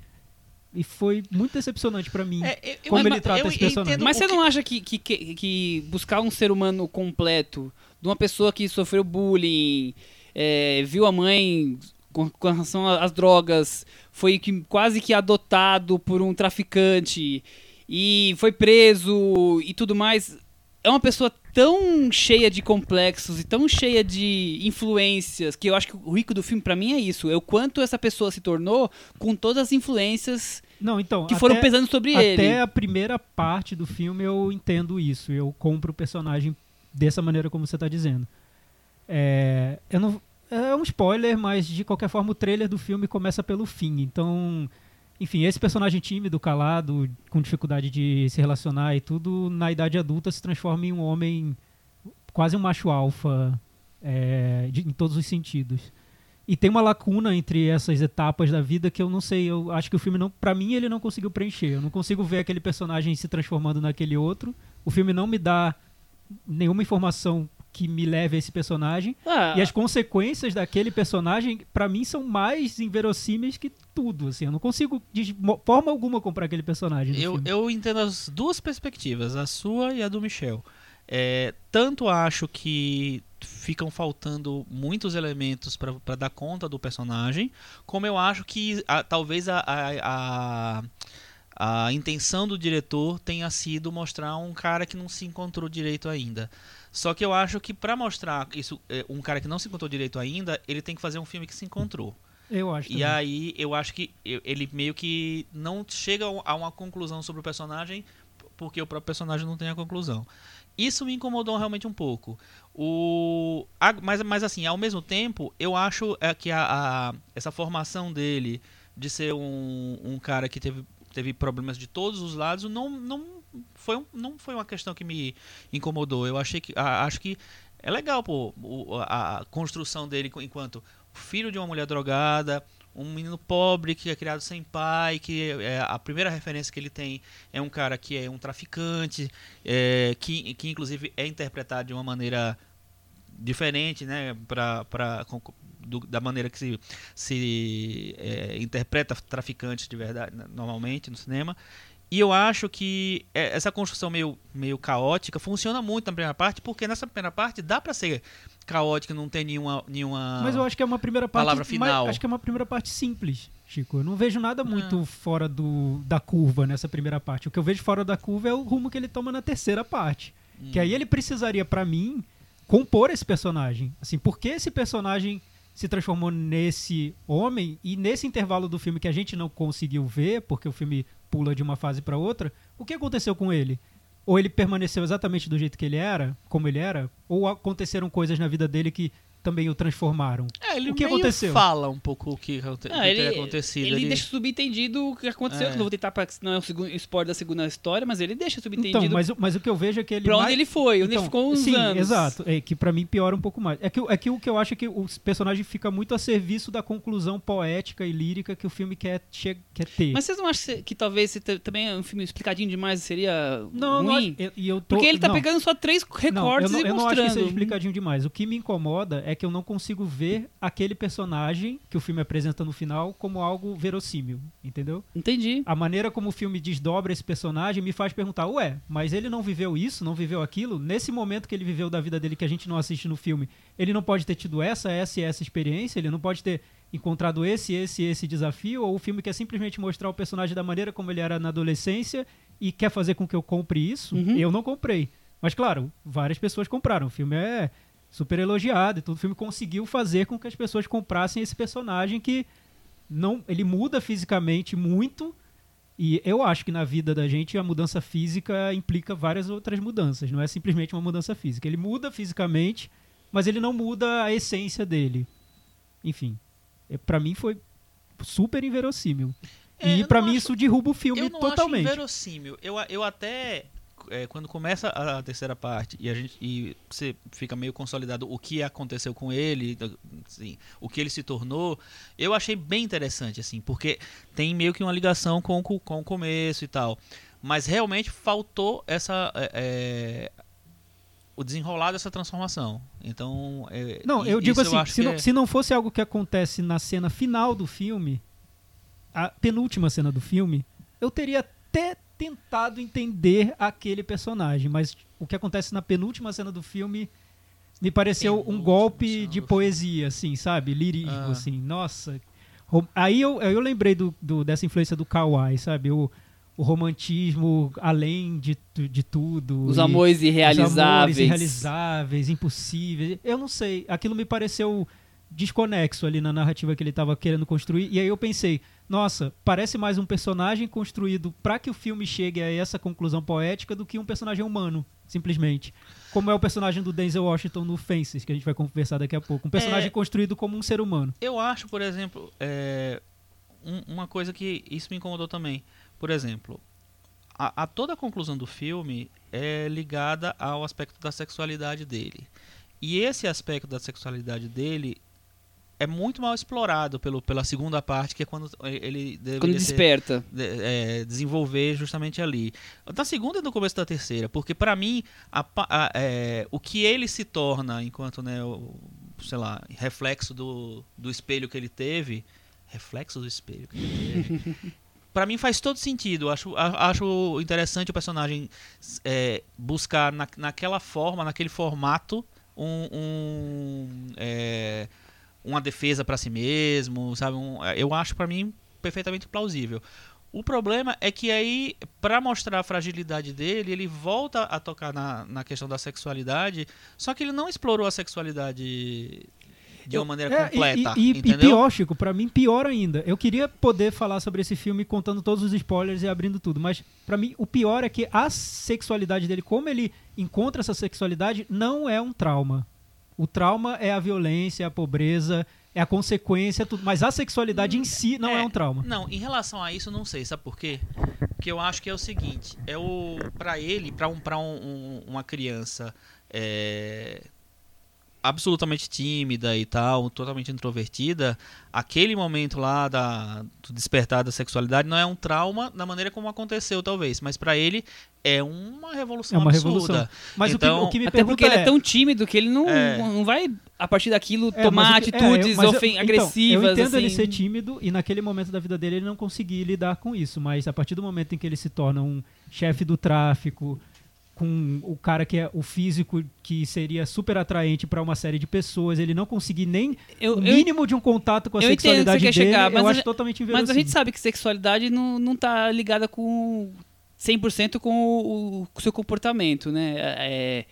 E foi muito decepcionante para mim. É, eu- eu- Como mas- ele trata eu esse personagem. Mas você que- não acha que, que, que, que buscar um ser humano completo, de uma pessoa que sofreu bullying, é, viu a mãe com, com relação às drogas, foi que, quase que adotado por um traficante e foi preso e tudo mais, é uma pessoa tão cheia de complexos e tão cheia de influências que eu acho que o rico do filme pra mim é isso, é o quanto essa pessoa se tornou com todas as influências Não, então. que foram até- pesando sobre Até ele. a primeira parte do filme eu entendo isso. Eu compro o personagem dessa maneira como você está dizendo. É, eu não, é um spoiler, mas de qualquer forma o trailer do filme começa pelo fim. Então, enfim, esse personagem tímido, calado, com dificuldade de se relacionar e tudo, na idade adulta se transforma em um homem quase um macho alfa é, de- em todos os sentidos. E tem uma lacuna entre essas etapas da vida que eu não sei, eu acho que o filme não, para mim ele não conseguiu preencher. Eu não consigo ver aquele personagem se transformando naquele outro. O filme não me dá nenhuma informação que me leve a esse personagem. Ah, E as consequências daquele personagem, pra mim, são mais inverossímeis que tudo. Assim, eu não consigo, de forma alguma, comprar aquele personagem. Eu, filme. eu entendo as duas perspectivas, a sua e a do Michel. É, tanto acho que ficam faltando muitos elementos para dar conta do personagem, como eu acho que a- talvez a, a, a, a intenção do diretor tenha sido mostrar um cara que não se encontrou direito ainda. Só que eu acho que para mostrar isso, é, um cara que não se encontrou direito ainda, ele tem que fazer um filme que se encontrou. Eu acho. E também. aí eu acho que ele meio que não chega a uma conclusão sobre o personagem porque o próprio personagem não tem a conclusão. Isso me incomodou realmente um pouco. O, a- mas, mas assim, ao mesmo tempo, eu acho é, que a, a- essa formação dele de ser um, um cara que teve, teve problemas de todos os lados não, não, foi, um- não foi uma questão que me incomodou. Eu achei que a- acho que é legal pô, a, a construção dele enquanto filho de uma mulher drogada, um menino pobre que é criado sem pai, que é, a primeira referência que ele tem é um cara que é um traficante, é, que, que inclusive é interpretado de uma maneira diferente, né, do- da maneira que se, se é, interpreta traficantes de verdade, né, normalmente no cinema. E eu acho que é, essa construção meio, meio caótica funciona muito na primeira parte, porque nessa primeira parte dá pra ser caótica, não tem nenhuma. nenhuma Mas eu acho que é uma primeira parte. Palavra mas final. acho que é uma primeira parte simples, Chico. Eu não vejo nada muito fora do, da curva nessa primeira parte. O que eu vejo fora da curva é o rumo que ele toma na terceira parte. Que aí ele precisaria, pra mim, compor esse personagem. Assim, por que esse personagem se transformou nesse homem e nesse intervalo do filme que a gente não conseguiu ver, porque o filme pula de uma fase para outra, o que aconteceu com ele? Ou ele permaneceu exatamente do jeito que ele era, como ele era, ou aconteceram coisas na vida dele que também o transformaram. É, ele O que meio aconteceu? fala um pouco o que, aconte- o que Ah, ele, acontecido. ele deixa subentendido o que aconteceu. É. Não vou tentar, pra, não é o segundo spoiler da segunda história, mas ele deixa subentendido Então, mas, o- mas o que eu vejo é que ele. pra onde mais- ele foi, onde Então, ele ficou uns sim, anos. exato. É que pra mim piora um pouco mais. É que, é que o que eu acho é que o personagem fica muito a serviço da conclusão poética e lírica que o filme quer, che- quer ter. Mas vocês não acham que, talvez também é um filme explicadinho demais seria não, não ruim? acho, e- e eu tô, Porque ele tá não, pegando só três não, recortes eu não, e eu não acho mostrando. que seja explicadinho demais. O que me incomoda é que eu não consigo ver aquele personagem que o filme apresenta no final como algo verossímil, entendeu? Entendi. A maneira como o filme desdobra esse personagem me faz perguntar, ué, mas ele não viveu isso, não viveu aquilo? Nesse momento que ele viveu da vida dele que a gente não assiste no filme, ele não pode ter tido essa, essa e essa experiência? Ele não pode ter encontrado esse, esse e esse desafio? Ou o filme quer simplesmente mostrar o personagem da maneira como ele era na adolescência e quer fazer com que eu compre isso? Uhum. Eu não comprei. Mas claro, várias pessoas compraram. O filme é super elogiado e tudo. O filme conseguiu fazer com que as pessoas comprassem esse personagem que não, ele muda fisicamente muito e eu acho que na vida da gente a mudança física implica várias outras mudanças, não é simplesmente uma mudança física. Ele muda fisicamente, mas ele não muda a essência dele. Enfim, é, para mim foi super inverossímil. É, e não mim acho- isso derruba o filme eu não totalmente. acho inverossímil. Eu, eu até é, quando começa a terceira parte e a gente e você fica meio consolidado o que aconteceu com ele, assim, o que ele se tornou, eu achei bem interessante assim, porque tem meio que uma ligação com, com, o começo e tal. Mas realmente faltou essa é, é, o desenrolar dessa transformação. Então, é, Não, eu digo assim, acho se, não, é- se não fosse algo que acontece na cena final do filme, a penúltima cena do filme, eu teria até tentado entender aquele personagem, mas o que acontece na penúltima cena do filme me pareceu um Penúltima golpe cena de poesia, assim, sabe? Lirismo, Ah. assim, nossa. Aí eu, eu lembrei do, do- dessa influência do Kawaii, sabe? O, o romantismo além de, de tudo. Os amores os irrealizáveis. amores irrealizáveis, impossíveis. Eu não sei. Aquilo me pareceu desconexo ali na narrativa que ele estava querendo construir. E aí eu pensei, nossa, parece mais um personagem construído para que o filme chegue a essa conclusão poética do que um personagem humano, simplesmente. Como é o personagem do Denzel Washington no Fences, que a gente vai conversar daqui a pouco. Um personagem É. construído como um ser humano. Eu acho, por exemplo, é, um- uma coisa que isso me incomodou também. Por exemplo, a, a toda a conclusão do filme é ligada ao aspecto da sexualidade dele. E esse aspecto da sexualidade dele é muito mal explorado pelo, pela segunda parte, que é quando ele Quando ser- desperta. de- é, desenvolver justamente ali. Da segunda e no começo da terceira, porque pra mim a a- é, o que ele se torna enquanto né, o, sei lá, reflexo do, do espelho que ele teve, reflexo do espelho que ele teve. Pra mim faz todo sentido. Acho, acho interessante o personagem é, buscar na, naquela forma, naquele formato, um, um, é, uma defesa pra si mesmo, sabe? Um- eu acho pra mim perfeitamente plausível. O problema é que aí, pra mostrar a fragilidade dele, ele volta a tocar na, na questão da sexualidade, só que ele não explorou a sexualidade de uma maneira É, completa, e, e, e pior, Chico, pra mim, pior ainda. Eu queria poder falar sobre esse filme contando todos os spoilers e abrindo tudo, mas pra mim o pior é que a sexualidade dele, como ele encontra essa sexualidade, não é um trauma. O trauma é a violência, a pobreza, é a consequência, tudo. Mas a sexualidade em si não é, é, um trauma. Não, em relação a isso, eu não sei, sabe por quê? Porque eu acho que é o seguinte, é o para ele, para um, pra um, um- uma criança é, absolutamente tímida e tal, totalmente introvertida, aquele momento lá da, do despertar da sexualidade não é um trauma da maneira como aconteceu, talvez, mas para ele é uma revolução É uma absurda. revolução. Mas o, Então- que, o que me Até pergunta porque ele é é tão tímido que ele não, É. não vai, a partir daquilo, É, tomar o que- é, atitudes eu- eu- então, agressivas. Eu entendo ele assim. ser tímido e naquele momento da vida dele ele não conseguir lidar com isso, mas a partir do momento em que ele se torna um chefe do tráfico, com o cara que é o físico que seria super atraente para uma série de pessoas, ele não conseguir nem Eu- o eu- mínimo de um contato com a eu sexualidade dele, chegar, mas eu a acho gente- totalmente Mas inverossímil. a gente sabe que sexualidade não, não tá ligada com 100% com o, o seu comportamento, né? É,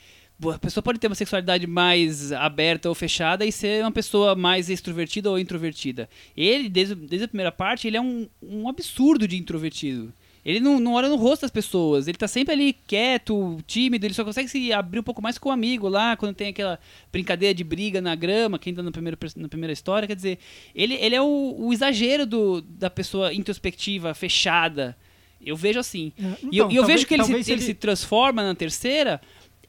A pessoa pode ter uma sexualidade mais aberta ou fechada e ser uma pessoa mais extrovertida ou introvertida. Ele, desde, desde a primeira parte, ele é um, um absurdo de introvertido. Ele não, não olha no rosto das pessoas, ele tá sempre ali quieto, tímido, ele só consegue se abrir um pouco mais com o amigo lá, quando tem aquela brincadeira de briga na grama, quem tá no primeiro, na primeira história, quer dizer, ele, ele é o, o exagero do, da pessoa introspectiva, fechada. Eu vejo assim. É, e eu, então, e eu talvez- vejo que ele se, talvez ele se transforma na terceira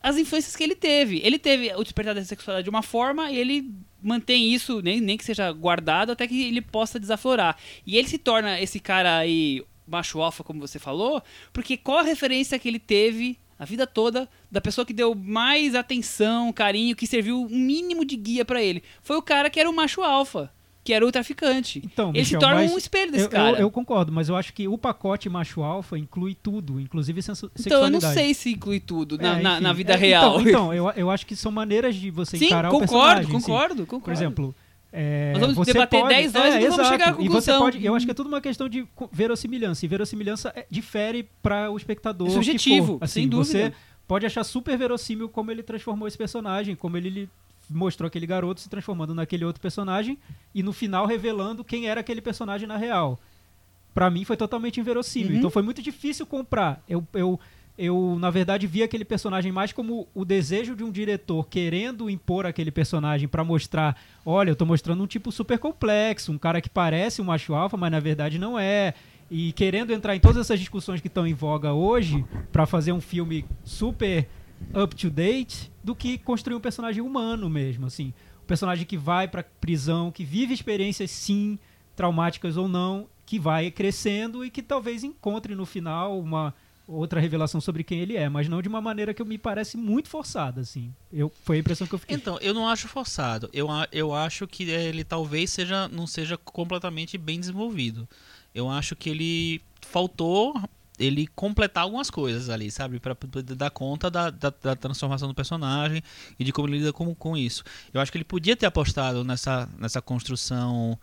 as influências que ele teve. Ele teve o despertar da sexualidade de uma forma e ele mantém isso, nem, nem que seja guardado, até que ele possa desaflorar. E ele se torna esse cara aí, macho alfa, como você falou, porque qual a referência que ele teve a vida toda da pessoa que deu mais atenção, carinho, que serviu um mínimo de guia pra ele? Foi o cara que era o macho alfa, que era o traficante. Então, ele se Michel, torna mas um espelho desse eu, cara. Eu, eu concordo, mas eu acho que o pacote macho alfa inclui tudo, inclusive sensu- então eu não sexualidade. sei se inclui tudo na, É, na- na vida é, real. Então, então, eu, eu acho que são maneiras de você Sim, encarar o concordo, personagem. sim. concordo, concordo. Por exemplo, é, Nós vamos você debater pode, 10 horas é, e não vamos exato, chegar à você conclusão. pode, eu acho que é tudo uma questão de verossimilhança. E verossimilhança é- difere para o espectador. É subjetivo. Assim, sem dúvida. Você pode achar super verossímil como ele transformou esse personagem, como ele mostrou aquele garoto se transformando naquele outro personagem e no final revelando quem era aquele personagem na real. Pra mim foi totalmente inverossímil. Uhum. Então foi muito difícil comprar. Eu, eu, eu, na verdade, vi aquele personagem mais como o desejo de um diretor querendo impor aquele personagem pra mostrar: olha, eu tô mostrando um tipo super complexo, um cara que parece um macho alfa, mas na verdade não é. E querendo entrar em todas essas discussões que estão em voga hoje pra fazer um filme super up to date do que construir um personagem humano mesmo, assim. Um personagem que vai pra prisão, que vive experiências sim, traumáticas ou não, que vai crescendo e que talvez encontre no final uma outra revelação sobre quem ele é, mas não de uma maneira que me parece muito forçada, assim. Eu, foi a impressão que eu fiquei. Então, eu não acho forçado. Eu, eu acho que ele talvez seja, não seja completamente bem desenvolvido. Eu acho que ele faltou ele completar algumas coisas ali, sabe? Pra poder dar conta da, da, da transformação do personagem e de como ele lida com, com isso. Eu acho que ele podia ter apostado nessa, nessa construção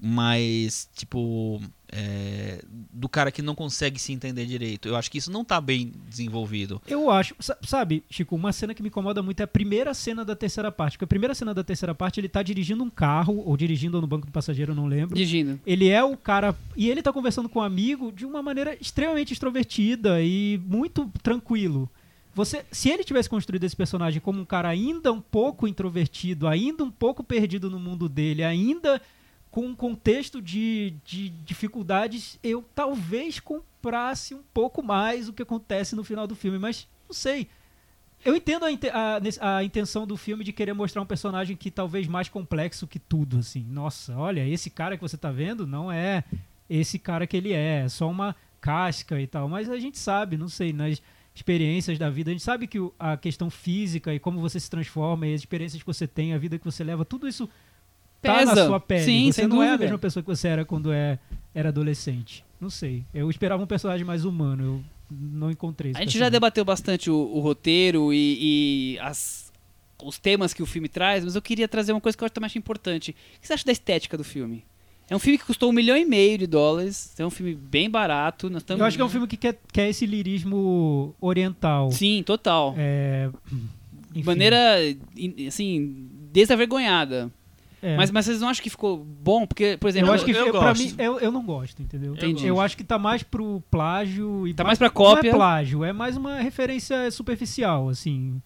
mais, tipo, é, do cara que não consegue se entender direito. Eu acho que isso não tá bem desenvolvido. Eu acho, sa- sabe, Chico, uma cena que me incomoda muito é a primeira cena da terceira parte. Porque a primeira cena da terceira parte, ele tá dirigindo um carro, ou dirigindo no banco do passageiro, eu não lembro. Dirigindo. Ele é o cara. E ele tá conversando com um amigo de uma maneira extremamente extrovertida e muito tranquilo. Você, se ele tivesse construído esse personagem como um cara ainda um pouco introvertido, ainda um pouco perdido no mundo dele, ainda com um contexto de, de dificuldades, eu talvez comprasse um pouco mais o que acontece no final do filme, mas não sei. Eu entendo a, a, a intenção do filme de querer mostrar um personagem que talvez mais complexo que tudo, assim. Nossa, olha, esse cara que você tá vendo não é esse cara que ele é, é só uma casca e tal. Mas a gente sabe, não sei, nas experiências da vida, a gente sabe que a questão física e como você se transforma e as experiências que você tem, a vida que você leva, tudo isso tá na Pesa. sua pele. Sim, você não é a dúvida. mesma pessoa que você era quando é, era adolescente. Não sei. Eu esperava um personagem mais humano. Eu não encontrei A gente já debateu bastante o, o roteiro e, e as- os temas que o filme traz, mas eu queria trazer uma coisa que eu acho também acho importante. O que você acha da estética do filme? É um filme que custou um milhão e meio de dólares, é um filme bem barato. Nós estamos... Eu acho que é um filme que quer, quer esse lirismo oriental. Sim, total. É, De maneira, assim, desavergonhada. É. Mas, mas vocês não acham que ficou bom? Porque, por exemplo, eu acho que eu eu, pra gosto. mim eu, eu não gosto, entendeu? Entendi. Eu acho que tá mais pro plágio e Tá mais pra Não cópia. é plágio, é mais uma referência superficial, assim.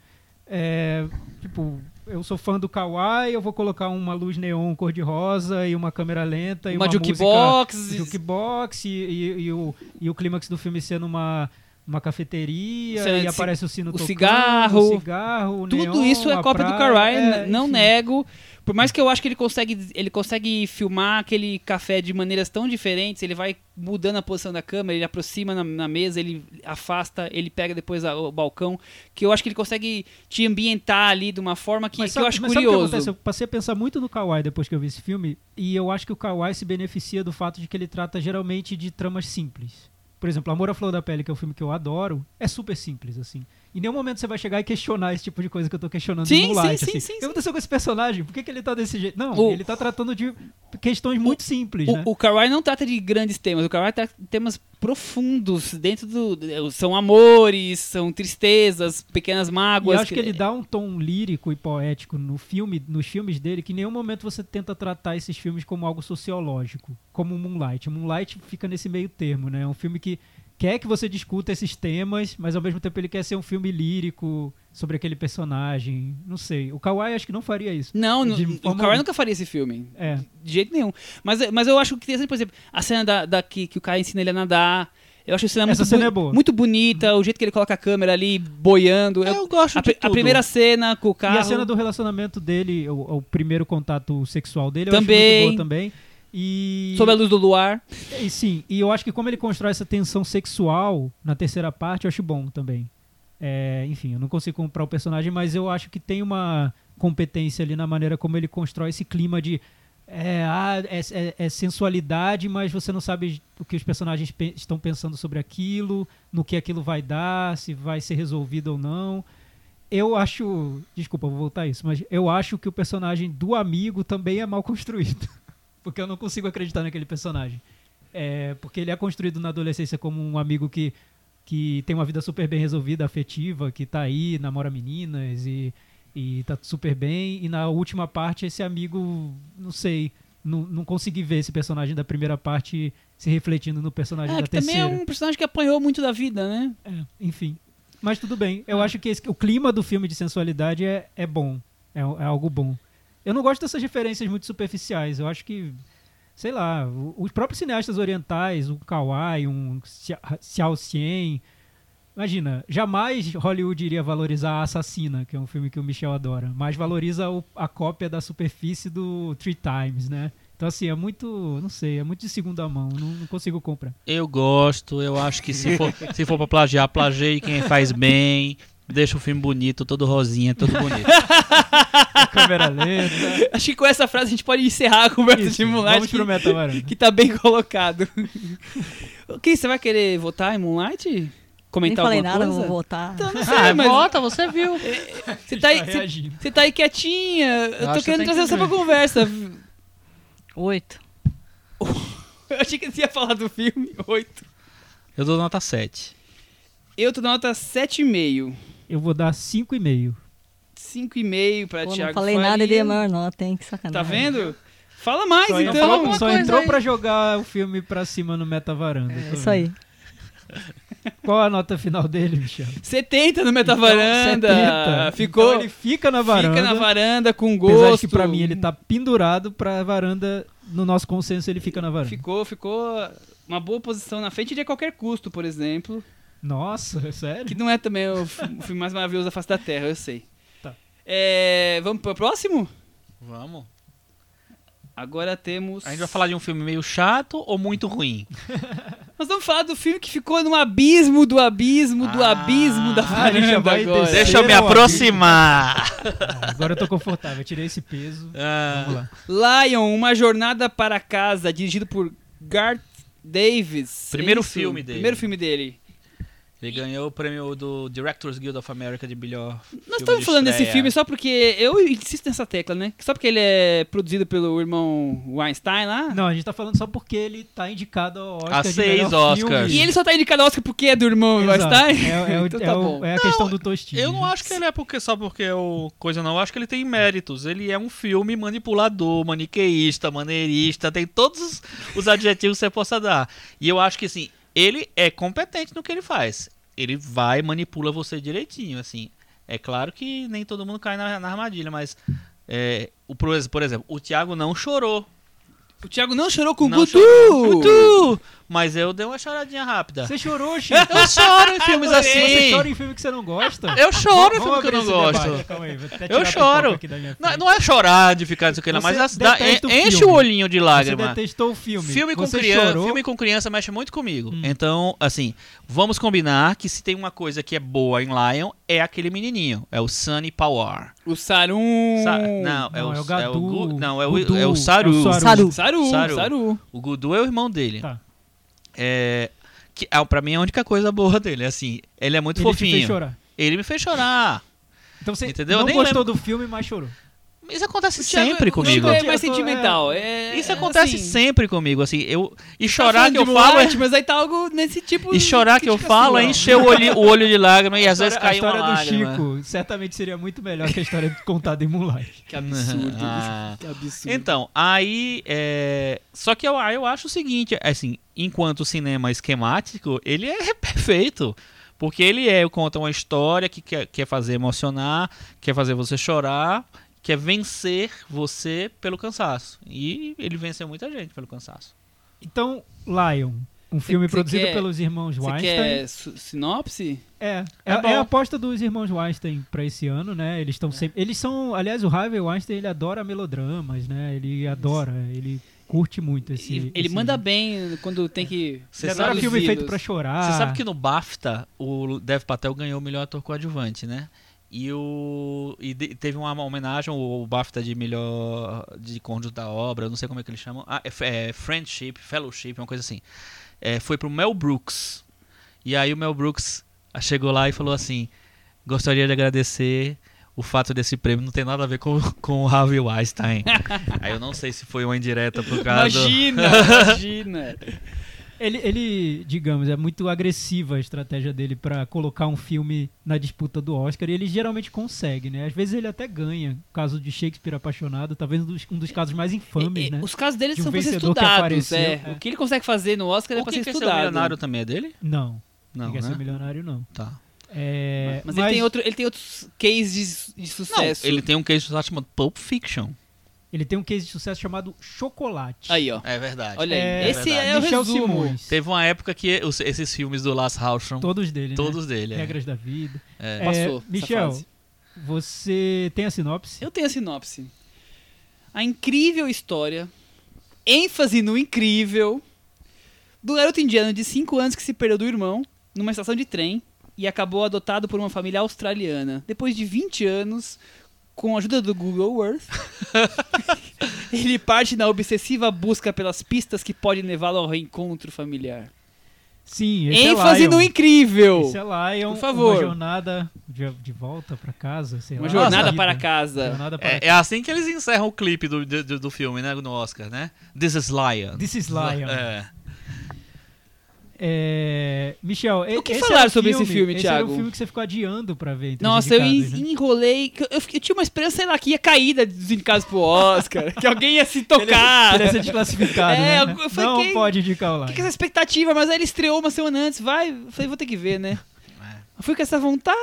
É, tipo, eu sou fã do Kawaii, eu vou colocar uma luz neon cor-de-rosa e uma câmera lenta e uma uma, jukebox. música jukebox e, e, e o, e o clímax do filme sendo uma uma cafeteria e aparece o sino o tocando, cigarro, o cigarro, o Tudo neon, isso é cópia do praia, Carrye, é, não enfim. nego. Por mais que eu acho que ele consegue, ele consegue filmar aquele café de maneiras tão diferentes, ele vai mudando a posição da câmera, ele aproxima na, na mesa, ele afasta, ele pega depois a- o balcão, que eu acho que ele consegue te ambientar ali de uma forma que, Mas que eu acho curioso. Eu passei a pensar muito no Kawaii depois que eu vi esse filme, e eu acho que o Kawaii se beneficia do fato de que ele trata geralmente de tramas simples. Por exemplo, Amor à Flor da Pele, que é um filme que eu adoro, é super simples, assim. Em nenhum momento você vai chegar e questionar esse tipo de coisa que eu tô questionando Sim, no Moonlight, sim, sim, assim. sim, O que sim. aconteceu com esse personagem? Por que, que ele tá desse jeito? Não, O- ele tá tratando de questões muito simples, né? O, o Kawhi não trata de grandes temas, o Kawhi trata de temas profundos dentro do. São amores, são tristezas, pequenas E mágoas. eu acho que ele dá um tom lírico e poético no filme, nos filmes dele, que em nenhum momento você tenta tratar esses filmes como algo sociológico, como Moonlight. Moonlight fica nesse meio termo, né? É um filme que quer que você discuta esses temas, mas ao mesmo tempo ele quer ser um filme lírico sobre aquele personagem. Não sei. O Kawhi acho que não faria isso. Não, De o Kawhi nunca faria esse filme. É. De jeito nenhum. Mas, mas eu acho que tem, por exemplo, a cena da, da que, que o cara ensina ele a nadar. Eu acho a cena, Essa muito, cena é boa. muito bonita, o jeito que ele coloca a câmera ali boiando. Eu- Eu gosto a, de a tudo. primeira cena com o carro. E a cena do relacionamento dele, o, o primeiro contato sexual dele, eu Também. acho muito boa também. E, Sob a luz do luar. e sim, e eu acho que como ele constrói essa tensão sexual na terceira parte, eu acho bom também. É, enfim, eu não consigo comprar o personagem, mas eu acho que tem uma competência ali na maneira como ele constrói esse clima de é, ah, é, é- é sensualidade, mas você não sabe o que os personagens pe- estão pensando sobre aquilo, no que aquilo vai dar, se vai ser resolvido ou não. Eu acho. Desculpa, vou voltar a isso, mas eu acho que o personagem do amigo também é mal construído. Porque eu não consigo acreditar naquele personagem. É, porque ele é construído na adolescência como um amigo que, que tem uma vida super bem resolvida, afetiva, que tá aí, namora meninas e, e tá super bem. E na última parte, esse amigo, não sei, não, não consegui ver esse personagem da primeira parte se refletindo no personagem É, da que também é terceira. um personagem que apanhou muito da vida, né? É, enfim. Mas tudo bem. Eu acho que esse- o clima do filme de sensualidade é, é bom. É, é algo bom. Eu não gosto dessas referências muito superficiais. Eu acho que, sei lá, os próprios cineastas orientais, um Kawai, um Xia- Xiao Xian. Imagina, jamais Hollywood iria valorizar A Assassina, que é um filme que o Michel adora, mas valoriza o- a cópia da superfície do Three Times, né? Então, assim, é muito, não sei, é muito de segunda mão, não, não consigo comprar. Eu gosto, eu acho que se for, se for pra plagiar, plagiei quem faz bem. Deixa o filme bonito, todo rosinha, todo bonito. Câmera lenta. Acho que com essa frase a gente pode encerrar a conversa Isso, de Moonlight. Vamos pro Meta que tá bem colocado. Ok, você vai querer votar em Moonlight? Nem Comentar falei alguma nada, coisa? vou votar. Então, não sei, Ah, mas vota, você viu. você tá, aí, Tá você, reagindo. você tá aí quietinha. Eu, acho tô que querendo trazer que você pra ver. conversa. Oito. Eu achei que você ia falar do filme. Oito. Eu dou nota 7. Eu tô dando nota 7,5. Eu vou dar 5,5. 5,5 pra Pô, Thiago não falei Faria. nada, ele é maior nota, hein? Que Tá sacanagem. vendo? Fala mais, Só então. entrou, só entrou aí. pra jogar o filme pra cima no Meta Varanda. É isso aí. Qual a nota final dele, Michel? 70 no Metavaranda. Então, 70. Ficou. Então ele fica na varanda. Fica na varanda com gosto. Apesar de que pra mim ele tá pendurado pra varanda. No nosso consenso ele fica na varanda. Ficou, ficou uma boa posição na frente de qualquer custo, por exemplo. Nossa, é sério? Que não é também o, fi- o filme mais maravilhoso da face da Terra, eu sei. Tá. É, vamos pro próximo? Vamos. Agora temos. A gente vai falar de um filme meio chato ou muito ruim? Nós vamos falar do filme que ficou no abismo do abismo do Ah, abismo da varanda agora. Deixa eu me aproximar. Ah, agora eu tô confortável. Eu tirei esse peso. Ah, Vamos lá. Lion, Uma Jornada para Casa, dirigido por Garth Davis. Primeiro Isso, filme dele. Primeiro filme dele. Ele ganhou o prêmio do Directors Guild of America de melhor Nós estamos falando desse filme só porque eu insisto nessa tecla, né? Só porque ele é produzido pelo irmão Weinstein lá. Não, a gente tá falando só porque ele tá indicado ao Oscar A de seis melhor Oscars. filme. E ele só tá indicado ao Oscar porque é do irmão Exato. Weinstein? É, é o- então é tá o- bom. é a questão do tostinho. Eu não acho que ele é porque só porque é o coisa não. Eu acho que ele tem méritos. Ele é um filme manipulador, maniqueísta, maneirista, tem todos os, os adjetivos que você possa dar. E eu acho que assim, ele é competente no que ele faz. Ele vai e manipula você direitinho, assim. É claro que nem todo mundo cai na, na armadilha, mas é, o, por ex- por exemplo, o Thiago não chorou. O Thiago não chorou com o Gutu! chorou. Gutu! Mas eu dei uma choradinha rápida. Você chorou, Chico? Eu choro em filmes Você assim. chora em filme que você não gosta? Eu choro em filme que eu não gosto. calma aí, vou até Eu tirar choro. Não, não é chorar de ficar isso aqui, não, mas Você as- dá- o enche filme. o olhinho de Você lágrima. detestou o filme. Filme com, Você criança, chorou. filme com criança mexe muito comigo. Hum. Então, assim, vamos combinar que se tem uma coisa que é boa em Lion, é aquele menininho. É o Sunny Power. O Sarum. Sa- não, é Não, o, é o Gadu. Gu- não, é o, Gudu. é o Saru. É o Saru. Saru. Saru. Saru. Saru. O Gudu é o irmão dele. Tá. É, que, ah, pra mim, é a única coisa boa dele. Assim, ele é muito Ele fofinho. fez chorar. Ele me fez chorar. Então você Entendeu? não Nem gostou do filme, mas chorou. Isso acontece Thiago- sempre Thiago comigo. é mais sentimental. É, Isso é acontece assim, sempre comigo, assim. Eu, e tá chorar falando que eu falo é, Mas aí tá algo nesse tipo E chorar que eu falo é encher o olho, o olho de lágrima e às vezes a cai uma história do lágrima. Chico certamente seria muito melhor que a história contada em Moonlight. Que absurdo. Ah. Que absurdo. Então, aí. é, Só que eu, eu acho o seguinte: assim, enquanto cinema esquemático, ele é perfeito. Porque ele é, conta uma história que quer, quer fazer emocionar, quer fazer você chorar, quer vencer você pelo cansaço. E ele venceu muita gente pelo cansaço. Então, Lion, um filme você produzido quer- pelos irmãos Weinstein. sinopse? É, É é, é a aposta dos irmãos Weinstein pra esse ano, né? Eles estão sempre. Eles são. Aliás, o Harvey Weinstein ele adora melodramas, né? Ele adora, ele curte muito esse. Ele, ele esse- manda bem quando tem que. Você sabe adora filme feito pra chorar. Você sabe que no BAFTA o Dev Patel ganhou o melhor ator coadjuvante, né? E, o, e de- teve uma homenagem, o, o BAFTA de melhor de cônjuge da obra, não sei como é que eles chamam. Ah, é, é Friendship, Fellowship, uma coisa assim. É, foi pro Mel Brooks. E aí o Mel Brooks chegou lá e falou assim: Gostaria de agradecer o fato desse prêmio não ter nada a ver com, com o Harvey Weinstein. aí eu não sei se foi uma indireta por causa. Imagina, imagina. Ele, ele, digamos, é muito agressiva a estratégia dele pra colocar um filme na disputa do Oscar e ele geralmente consegue, né? Às vezes ele até ganha. O caso de Shakespeare apaixonado, talvez um dos, um dos casos mais infames, E- e- né? Os casos deles De um são pra ser vencedor que estudados. apareceu, é. é. O que ele consegue fazer no Oscar é O pra que ser que é ser estudado. milionário também é dele? Não, Não, não quer né? ser milionário, não. Tá. É, Mas, ele, tem outro, ele tem outros cases de, de Não, sucesso. ele tem um case chamado Pulp Fiction. Ele tem um case de sucesso chamado Chocolate. Aí, ó. É verdade. Olha aí. É Esse verdade. é o Michel resumo. Simões. Teve uma época que os- esses filmes do Lars Hallström, Todos dele, né? todos dele. é. Regras da vida. É. É, Passou Michel, você tem a sinopse? Eu tenho a sinopse. A incrível história, ênfase no incrível, do garoto indiano de 5 anos que se perdeu do irmão numa estação de trem e acabou adotado por uma família australiana. Depois de 20 anos, com a ajuda do Google Earth, ele parte na obsessiva busca pelas pistas que podem levá-lo ao reencontro familiar. Sim, esse ênfase é Lion. no incrível! Esse é Lion, Por favor. uma jornada de, de volta pra casa, sei Uma lá. jornada para casa. Jornada para É, é assim que eles encerram o clipe do, do, do filme, né? No Oscar, né? This is Lion. This is Lion. É. É, Michel, O que esse falar sobre esse filme, esse Thiago? o filme que você ficou adiando pra ver. Nossa, eu en- né? enrolei. Eu, eu fiquei- eu tinha uma esperança, sei lá, que ia cair dos indicados pro Oscar. que alguém ia se tocar. Ele ia ser desclassificado, É, né? eu falei, Não quem- pode indicar Lion. que, que é essa expectativa? Mas aí ele estreou uma semana antes, vai. Eu falei, vou ter que ver, né? Eu fui com essa vontade,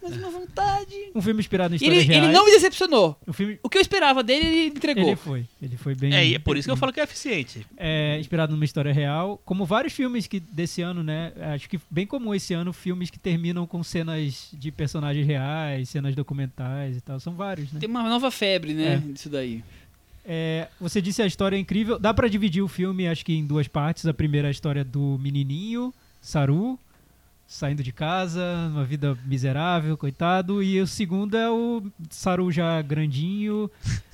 mais uma vontade. Um filme inspirado em E ele, ele não me decepcionou. O filme... O que eu esperava dele, ele entregou. Ele foi. Ele foi bem... É, e é por isso que eu falo que é eficiente. é, inspirado numa história real, como vários filmes que desse ano, né? Acho que bem comum esse ano filmes que terminam com cenas de personagens reais, cenas documentais e tal. São vários, né? Tem uma nova febre, né? É. Disso daí. É, você disse a história é incrível. Dá pra dividir o filme, acho que em duas partes. A primeira é a história do menininho, Saru, saindo de casa, uma vida miserável, coitado. E o segundo é o Saru já grandinho,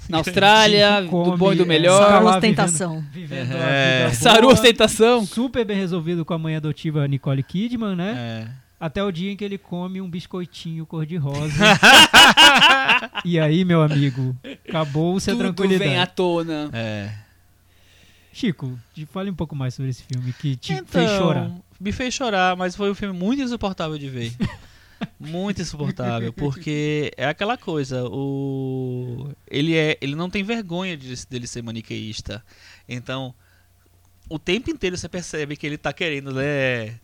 Na Austrália, do come, bom e do é, melhor. tá lá ostentação. vivendo É. a vida Saru ostentação. Super bem resolvido com a mãe adotiva Nicole Kidman, né? É. Até o dia em que ele come um biscoitinho cor-de-rosa. e aí, meu amigo, acabou-se a Tudo tranquilidade. vem à tona. É. Chico, te- fale um pouco mais sobre esse filme que te Então, fez chorar. Me fez chorar, mas foi um filme muito insuportável de ver. muito insuportável, porque é aquela coisa, o ele é, ele não tem vergonha de, dele ser maniqueísta. Então, o tempo inteiro você percebe que ele tá querendo, né,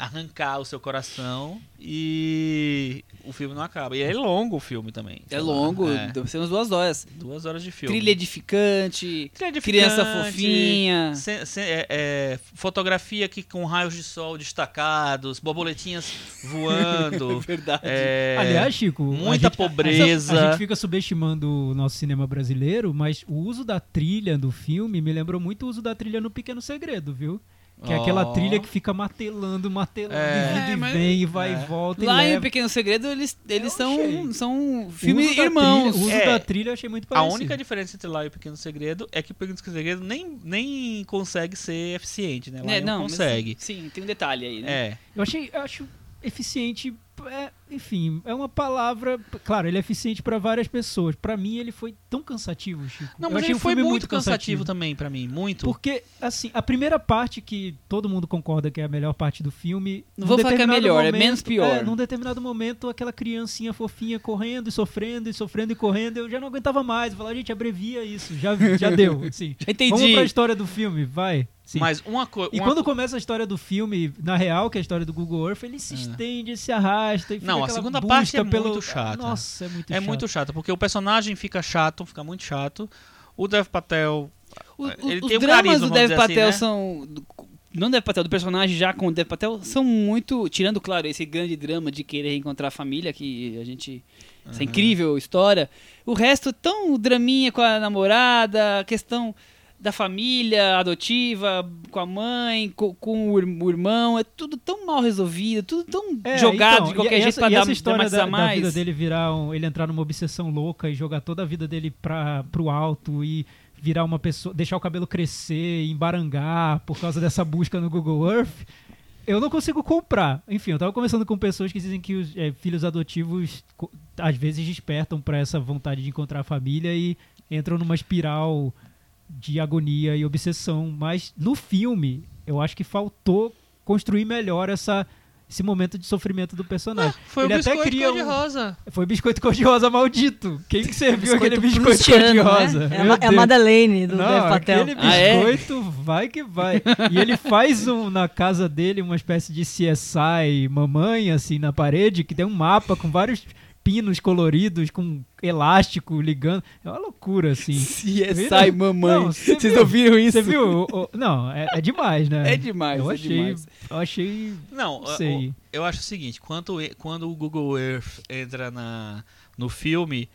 arrancar o seu coração e o filme não acaba. E é longo o filme também. É lá, longo, é. deve ser umas duas horas. duas horas de filme. Trilha edificante, Trilha edificante, criança fofinha. Se- se- é- é, fotografia aqui com raios de sol destacados, borboletinhas voando. Verdade. é, Aliás, Chico, a muita gente- pobreza. A gente fica subestimando o nosso cinema brasileiro, mas o uso da trilha do filme me lembrou muito o uso da trilha no Pequeno Segredo, viu? Que é aquela trilha que fica martelando, martelando, É. e mas- vem, e vai É. e volta Lá e em leva. Pequeno Segredo, eles, eles são, achei. são filmes irmãos. O uso É. da trilha eu achei muito A parecido. única diferença entre lá e o Pequeno Segredo é que o Pequeno Segredo nem, nem consegue ser eficiente, né? Lá É, não mas- consegue. sim, tem um detalhe aí, né? É. Eu achei, eu acho eficiente é, enfim, é uma palavra. Claro, ele é eficiente pra várias pessoas. Pra mim, ele foi tão cansativo, Chico. Não, mas ele foi filme muito cansativo, também pra mim, muito. Porque, assim, a primeira parte que todo mundo concorda que é a melhor parte do filme. Não vou falar que é melhor, é momento- menos pior. É, num determinado momento, aquela criancinha fofinha correndo e sofrendo e sofrendo e correndo, eu já não aguentava mais. Eu falava, gente, abrevia isso, já, já deu. Assim. Já entendi. Vamos pra história do filme, vai. Sim. Mas uma coisa. E quando começa a história do filme, na real, que é a história do Google Earth, ele se É. estende, se arrasta e fica Não, a aquela segunda busca parte é pelo... muito chata. Nossa, é muito É chato. muito chato, porque o personagem fica chato, fica muito chato. O Dev Patel. O- o- Ele os tem um dramas carisma, do Dev assim, Patel né? são. Não do Dev Patel, do personagem já com o Dev Patel, são muito. Tirando, claro, esse grande drama de querer reencontrar a família, que a gente. Essa incrível história. O resto, tão draminha com a namorada, a questão da família adotiva, com a mãe, co- com, o ir- o irmão, é tudo tão mal resolvido, tudo tão É, jogado então, de qualquer jeito essa, pra dar, essa história da, da mais. vida dele virar um, ele entrar numa obsessão louca e jogar toda a vida dele pra, pro alto e virar uma pessoa, deixar o cabelo crescer, embarangar por causa dessa busca no Google Earth, eu não consigo comprar. Enfim, eu tava conversando com pessoas que dizem que os é, filhos adotivos às vezes despertam pra essa vontade de encontrar a família e entram numa espiral de agonia e obsessão, mas no filme eu acho que faltou construir melhor essa esse momento de sofrimento do personagem. Foi Ele o até biscoito cria um- cor-de-rosa. Foi biscoito cor-de-rosa maldito. Quem que serviu aquele biscoito prustiano, cor-de-rosa? né? É, a, é a. Madeleine do Não, Patel. aquele Ah, é? biscoito vai que vai. E ele faz um, na casa dele uma espécie de CSI mamãe, assim, na parede, que tem um mapa com vários pinos coloridos, com elástico ligando. É uma loucura, assim. CSI mamãe. Não, você Vocês viu? ouviram isso? Você viu? O- o- não, é, é demais, né? É demais, eu é achei, demais. Eu achei. Não, Não sei. o- eu acho o seguinte: quando, quando o Google Earth entra na, no filme,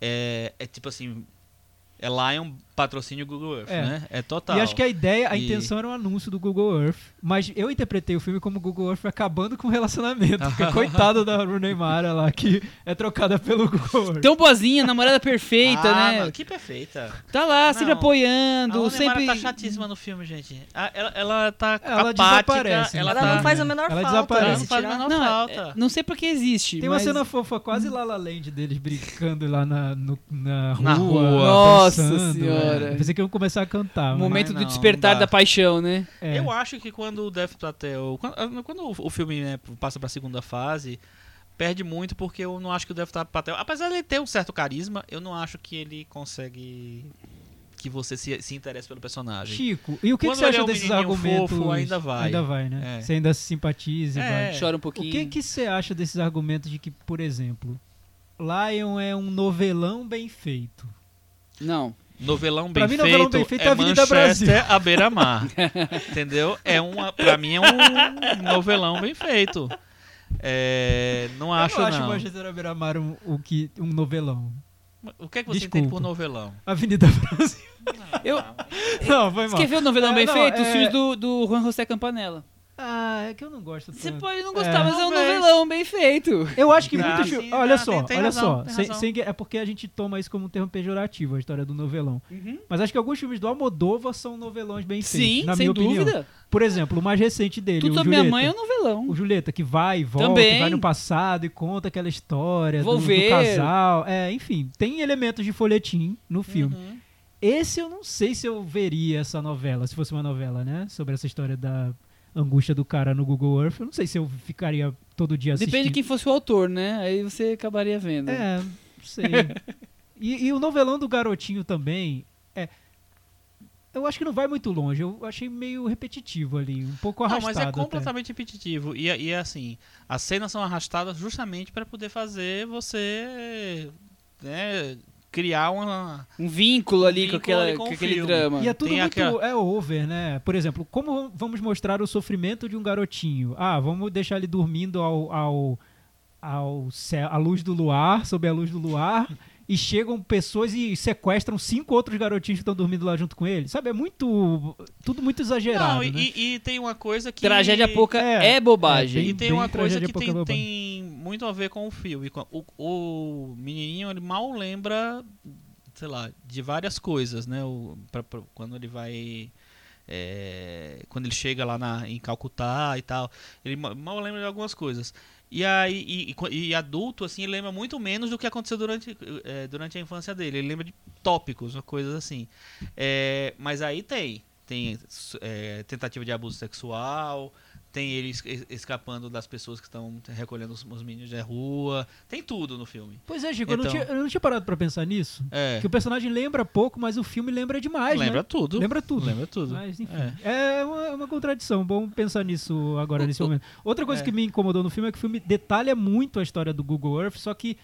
é, é tipo assim. É Lion patrocínio Google Earth, É. né? É total. E acho que a ideia, a E- intenção era um anúncio do Google Earth, mas eu interpretei o filme como Google Earth acabando com o relacionamento, porque coitada da Rooney Mara lá, que é trocada pelo Google Earth. Tão boazinha, namorada perfeita, ah, né? mano, que perfeita. Tá lá, sempre Não. apoiando, a sempre. sempre... tá chatíssima no filme, gente. Ela, ela tá Ela apática, desaparece, ela, Ela tá... não faz a menor Ela falta. desaparece. né, Ela não faz a menor Não, falta. é- não sei porque existe. Tem uma mas... cena fofa, quase La La Land deles brincando lá na, no- na rua. Na rua. Nossa dançando, Senhora. né? Pensei que iam começar a cantar. O mas- momento Mas do não, despertar não da paixão, né? é. Eu acho que quando o Death Patel. Quando, quando o- o filme né, passa pra segunda fase, perde muito porque eu não acho que o Death Patel. Apesar de ele ter um certo carisma, eu não acho que ele consegue. Que você se, se interesse pelo personagem. Chico, e o que, que você acha é um desses argumentos? fofo, ainda vai. Ainda vai, né? É. Você ainda se simpatiza e É. vai. Chora um O pouquinho. que que você acha desses argumentos de que, por exemplo, Lion é um novelão bem feito? Não. Novelão bem Pra mim, feito. novelão bem feito é é Avenida Manchester Brasil. à beira-mar. entendeu? É uma, pra mim é um novelão bem feito. É, não acho, eu não acho não. Manchester à beira-mar um, o que, um novelão. O que é que você Desculpa. entende por novelão? Avenida Brasil. Eu, Não, foi você mal. quer ver o novelão É, bem não, feito? Os é- filmes do, do Juan José Campanella. Ah, é que eu não gosto Você tanto. pode não gostar, É. mas é um novelão bem feito. Eu acho que Ah, muitos sim, filmes. Olha ah, só, tem- tem olha razão, só. sem- sem que- é porque a gente toma isso como um termo pejorativo, a história do novelão. Mas acho que alguns filmes do Almodóvar são novelões bem feitos. Sim, na sem minha opinião. dúvida. Por exemplo, o mais recente dele, Tudo o Julieta. minha mãe é um novelão. O Julieta, que vai e volta, Também. vai no passado e conta aquela história do, Vou do ver. casal. É, enfim, tem elementos de folhetim no filme. Uhum. Esse eu não sei se eu veria essa novela, se fosse uma novela, né? Sobre essa história da angústia do cara no Google Earth. Eu não sei se eu ficaria todo dia assistindo. Depende de quem fosse o autor, né? Aí você acabaria vendo. É, não sei. e, e o novelão do garotinho também, é... Eu acho que não vai muito longe. Eu achei meio repetitivo ali, um pouco Não, arrastado. mas é até. completamente repetitivo. E, e é assim, as cenas são arrastadas justamente para poder fazer você né, criar uma. Um vínculo ali Um com, vínculo aquela, ali com com o aquele filme. drama. E é tudo Tem muito aquela- é over, né? Por exemplo, como vamos mostrar o sofrimento de um garotinho? Ah, vamos deixar ele dormindo ao, ao, ao céu, à luz do luar, sob a luz do luar, e chegam pessoas e sequestram cinco outros garotinhos que estão dormindo lá junto com ele. Sabe, é muito tudo muito exagerado, Não, e, né? e- e tem uma coisa que. Tragédia pouca É, é, bobagem. é E tem uma coisa que tem, tem muito a ver com o filme. Com- O, o menininho ele mal lembra, sei lá, de várias coisas, né? O, pra- pra- quando ele vai. é, quando ele chega lá na, em Calcutá e tal, ele ma- mal lembra de algumas coisas. E aí, e, e e adulto, assim, ele lembra muito menos do que aconteceu durante, eh, durante a infância dele. Ele lembra de tópicos, coisas assim. É, mas aí tem. Tem eh, tentativa de abuso sexual, tem ele es- es- escapando das pessoas que estão recolhendo os, os meninos da rua. Tem tudo no filme. Pois é, Chico, eu, não Então. tinha, eu não tinha parado pra pensar nisso. É, Que o personagem lembra pouco, mas o filme lembra demais, lembra né? tudo. Lembra tudo. Lembra tudo. Mas, enfim. É. É, uma, uma contradição. Bom pensar nisso agora, O- nesse o- momento. Outra coisa é. que me incomodou no filme é que o filme detalha muito a história do Google Earth, só que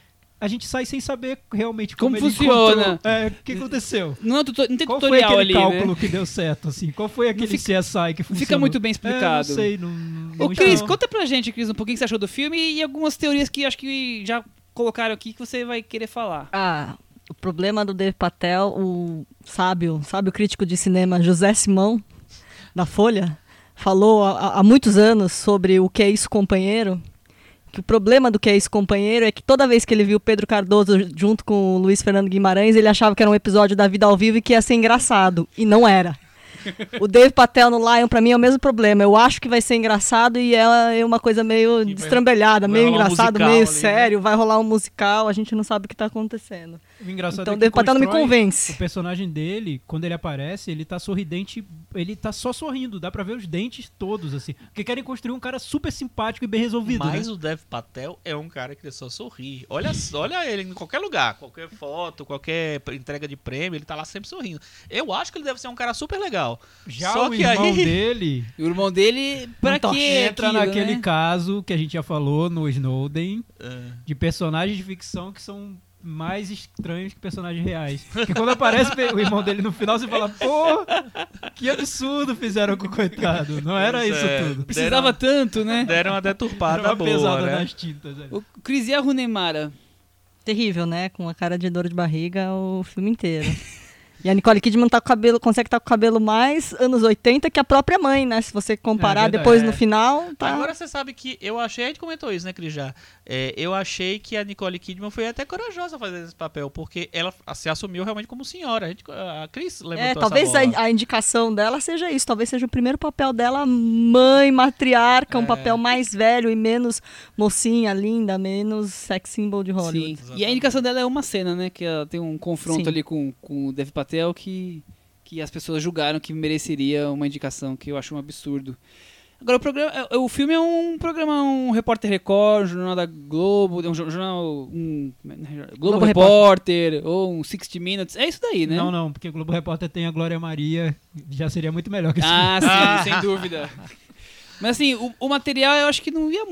a gente sai sem saber realmente como, Como ele funciona. É, o que aconteceu? Não, é tuto- não tem Qual foi tutorial aquele ali, cálculo né? que deu certo, assim? Qual foi aquele fica- CSI que funcionou? fica muito bem É, explicado. não sei, não, não Ô, Cris, não. conta pra gente, Cris, um pouquinho o que você achou do filme e algumas teorias que acho que já colocaram aqui que você vai querer falar. Ah, o problema do Dave Patel, o sábio, sábio crítico de cinema José Simão, da Folha, falou há, há muitos anos sobre o que é isso, companheiro. Que o problema do que é isso, companheiro, é que toda vez que ele viu o Pedro Cardoso junto com o Luiz Fernando Guimarães, ele achava que era um episódio da vida ao vivo e que ia ser engraçado. E não era. O Dave Patel no Lion, pra mim, é o mesmo problema. Eu acho que vai ser engraçado e ela é uma coisa meio destrambelhada, vai meio um engraçado, musical meio ali, né? sério. Vai rolar um musical, a gente não sabe o que tá acontecendo. O engraçado Então é o que Patel não me convence. O personagem dele, quando ele aparece, ele tá sorridente, ele tá só sorrindo, dá pra ver os dentes todos, assim. Porque querem construir um cara super simpático e bem resolvido, Mas né? o Dev Patel é um cara que só sorri. Olha, olha ele em qualquer lugar, qualquer foto, qualquer entrega de prêmio, ele tá lá sempre sorrindo. Eu acho que ele deve ser um cara super legal. Já Só o que irmão aí- dele o irmão dele, pra Então, quê? entra aquilo, naquele né? caso que a gente já falou no Snowden, É. de personagens de ficção que são mais estranhos que personagens reais. Porque quando aparece o irmão dele no final, você fala, pô, que absurdo fizeram com o coitado. Não era Pois isso é. tudo. Precisava tanto, né? Deram uma deturpada uma boa, pesada né? nas tintas. né? O Cris e a Runemara. Terrível, né? Com a cara de dor de barriga o filme inteiro. E a Nicole Kidman tá com cabelo, consegue estar com o cabelo mais anos 80 que a própria mãe, né? Se você comparar É verdade. depois É. no final, tá. Agora você sabe que eu achei, a gente comentou isso, né, Cris, já. É, eu achei que a Nicole Kidman foi até corajosa fazer esse papel, porque ela se assumiu realmente como senhora. A, gente, a Cris levantou É, essa talvez bola. a, a indicação dela seja isso. Talvez seja o primeiro papel dela, mãe, matriarca, um É. papel mais velho e menos mocinha, linda, menos sex symbol de Hollywood. Sim. E a indicação dela é uma cena, né? Que ela tem um confronto Sim. ali com, com o Dev Patel que, que as pessoas julgaram que mereceria uma indicação, que eu acho um absurdo. Agora, o, programa, é- o filme é um programa, um Repórter Record, um jornal da Globo, um jo- jornal. Um, Globo, Globo Repórter, ou um 60 Minutes. É isso daí, né? Não, não, porque o Globo Repórter tem a Glória Maria, já seria muito melhor que esse Ah, Ah. sim, sem dúvida. Mas assim, o, o material eu acho que não ia.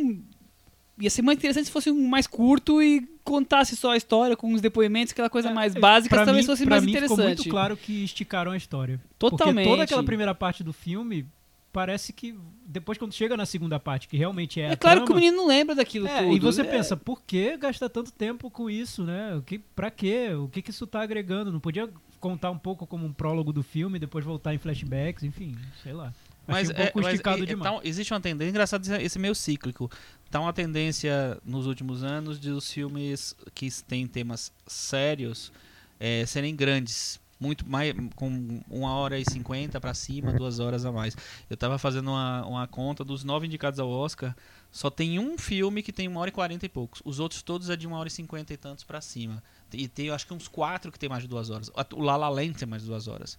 Ia ser mais interessante se fosse um mais curto e contasse só a história com os depoimentos, aquela coisa mais básica, pra talvez mim, fosse pra mais mim interessante. ficou muito claro que esticaram a história. Totalmente. Porque toda aquela primeira parte do filme parece que depois quando chega na segunda parte, que realmente é, É claro que o trama, menino não lembra daquilo é, tudo. e você É, pensa, por que gastar tanto tempo com isso, né? O que, pra quê? O que, que isso tá agregando? Não podia contar um pouco como um prólogo do filme, depois voltar em flashbacks, enfim, sei lá. Mas, um pouco é, mas esticado demais. tá- existe uma tendência, engraçado esse- meio cíclico. Tá uma tendência nos últimos anos de os filmes que têm temas sérios é, serem grandes. Muito mais, com uma hora e cinquenta pra cima, duas horas a mais. Eu tava fazendo uma, uma conta dos nove indicados ao Oscar, só tem um filme que tem uma hora e quarenta e poucos. Os outros todos é de uma hora e cinquenta e tantos pra cima. E tem, acho que uns quatro que tem mais de duas horas. O La La Land tem mais de duas horas.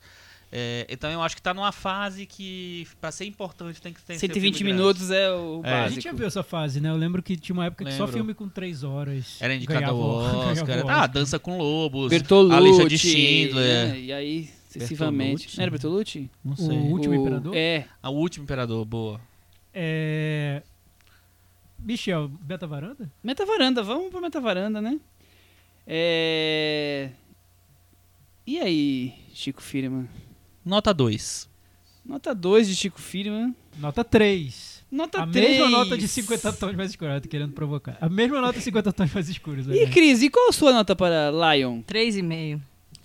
É, então eu acho que tá numa fase que, pra ser importante, tem que ter 120 filme grande. minutos é o É. A básico. gente já viu essa fase, né? Eu lembro que tinha uma época que só Lembro. filme com três horas. Era indicado o- Oscar. o Oscar. ah, Dança com Lobos. Bertolucci. A lista de Schindler. né? E aí, sucessivamente. Bertolucci? Não era Bertolucci? Não O sei. último O- imperador? É. A última Imperador, boa. É... Michel, Beta Varanda? Metavaranda, vamos pra Metavaranda, né? É... E aí, Chico Firman? Nota 2. Nota 2 de Chico Firman. Nota 3. Nota A 3. mesma nota de 50 tons mais escuros. Eu tô querendo provocar. A mesma nota de 50 tons mais escuros. E né? Cris, e qual a sua nota para Lion? 3,5.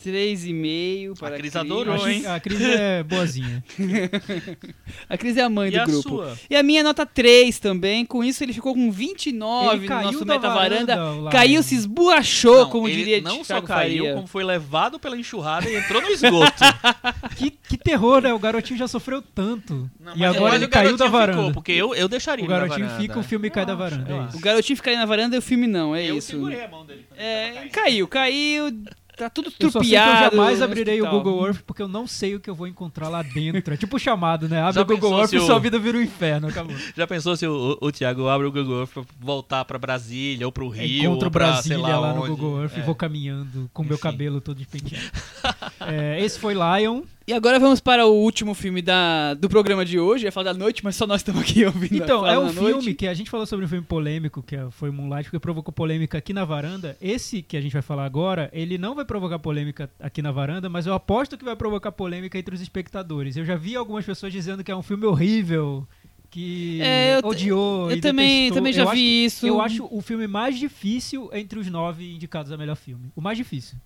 3,5 para A Cris Cris. adorou, hein? a Cris é boazinha. A Cris é a mãe E do a grupo. sua? E a minha é nota 3 também. Com isso, ele ficou com 29 Ele no caiu nosso da Meta Varanda. varanda, o Lion. Caiu, se esborrachou, Não, como ele diria não só caiu, Faria. como foi levado pela enxurrada e entrou no esgoto. Que, que terror, né? O garotinho já sofreu tanto. Não, e mas- agora mas ele caiu da varanda. Ficou, porque eu, eu deixaria o garotinho fica, o filme cai da varanda. é isso. O garotinho fica aí na varanda e o filme não, é eu isso. segurei a mão dele. É, caiu, caiu. Tá tudo Eu que eu trupiado. jamais abrirei o. Google Earth porque eu não sei o que eu vou encontrar lá dentro. É tipo o chamado, né? Abre Já o Google Earth e o- sua vida vira um inferno. Acabou. Já pensou se o, o, o Thiago abre o Google Earth pra voltar pra Brasília ou pro Rio? Encontro ou pra, Brasília lá, lá no onde? Google Earth É. e vou caminhando com meu Enfim. cabelo todo despenteado. É, esse foi Lion. E agora vamos para o último filme da, do programa de hoje. Ia falar da noite, mas só nós estamos aqui ouvindo. Então, é um filme noite. que a gente falou sobre um filme polêmico, que é- foi Moonlight, porque provocou polêmica aqui na varanda. Esse que a gente vai falar agora, ele não vai provocar polêmica aqui na varanda, mas eu aposto que vai provocar polêmica entre os espectadores. Eu já vi algumas pessoas dizendo que é um filme horrível, que É, eu- odiou Eu e também, também já eu vi acho, isso. Eu acho o filme mais difícil entre os nove indicados a melhor filme. O mais difícil.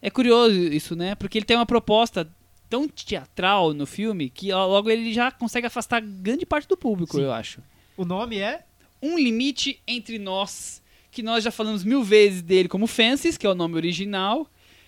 É curioso isso, né? Porque ele tem uma proposta tão teatral no filme que logo ele já consegue afastar grande parte do público, Sim. eu acho. O nome é Um limite entre nós, que nós já falamos mil vezes dele como Fences, que é o nome original.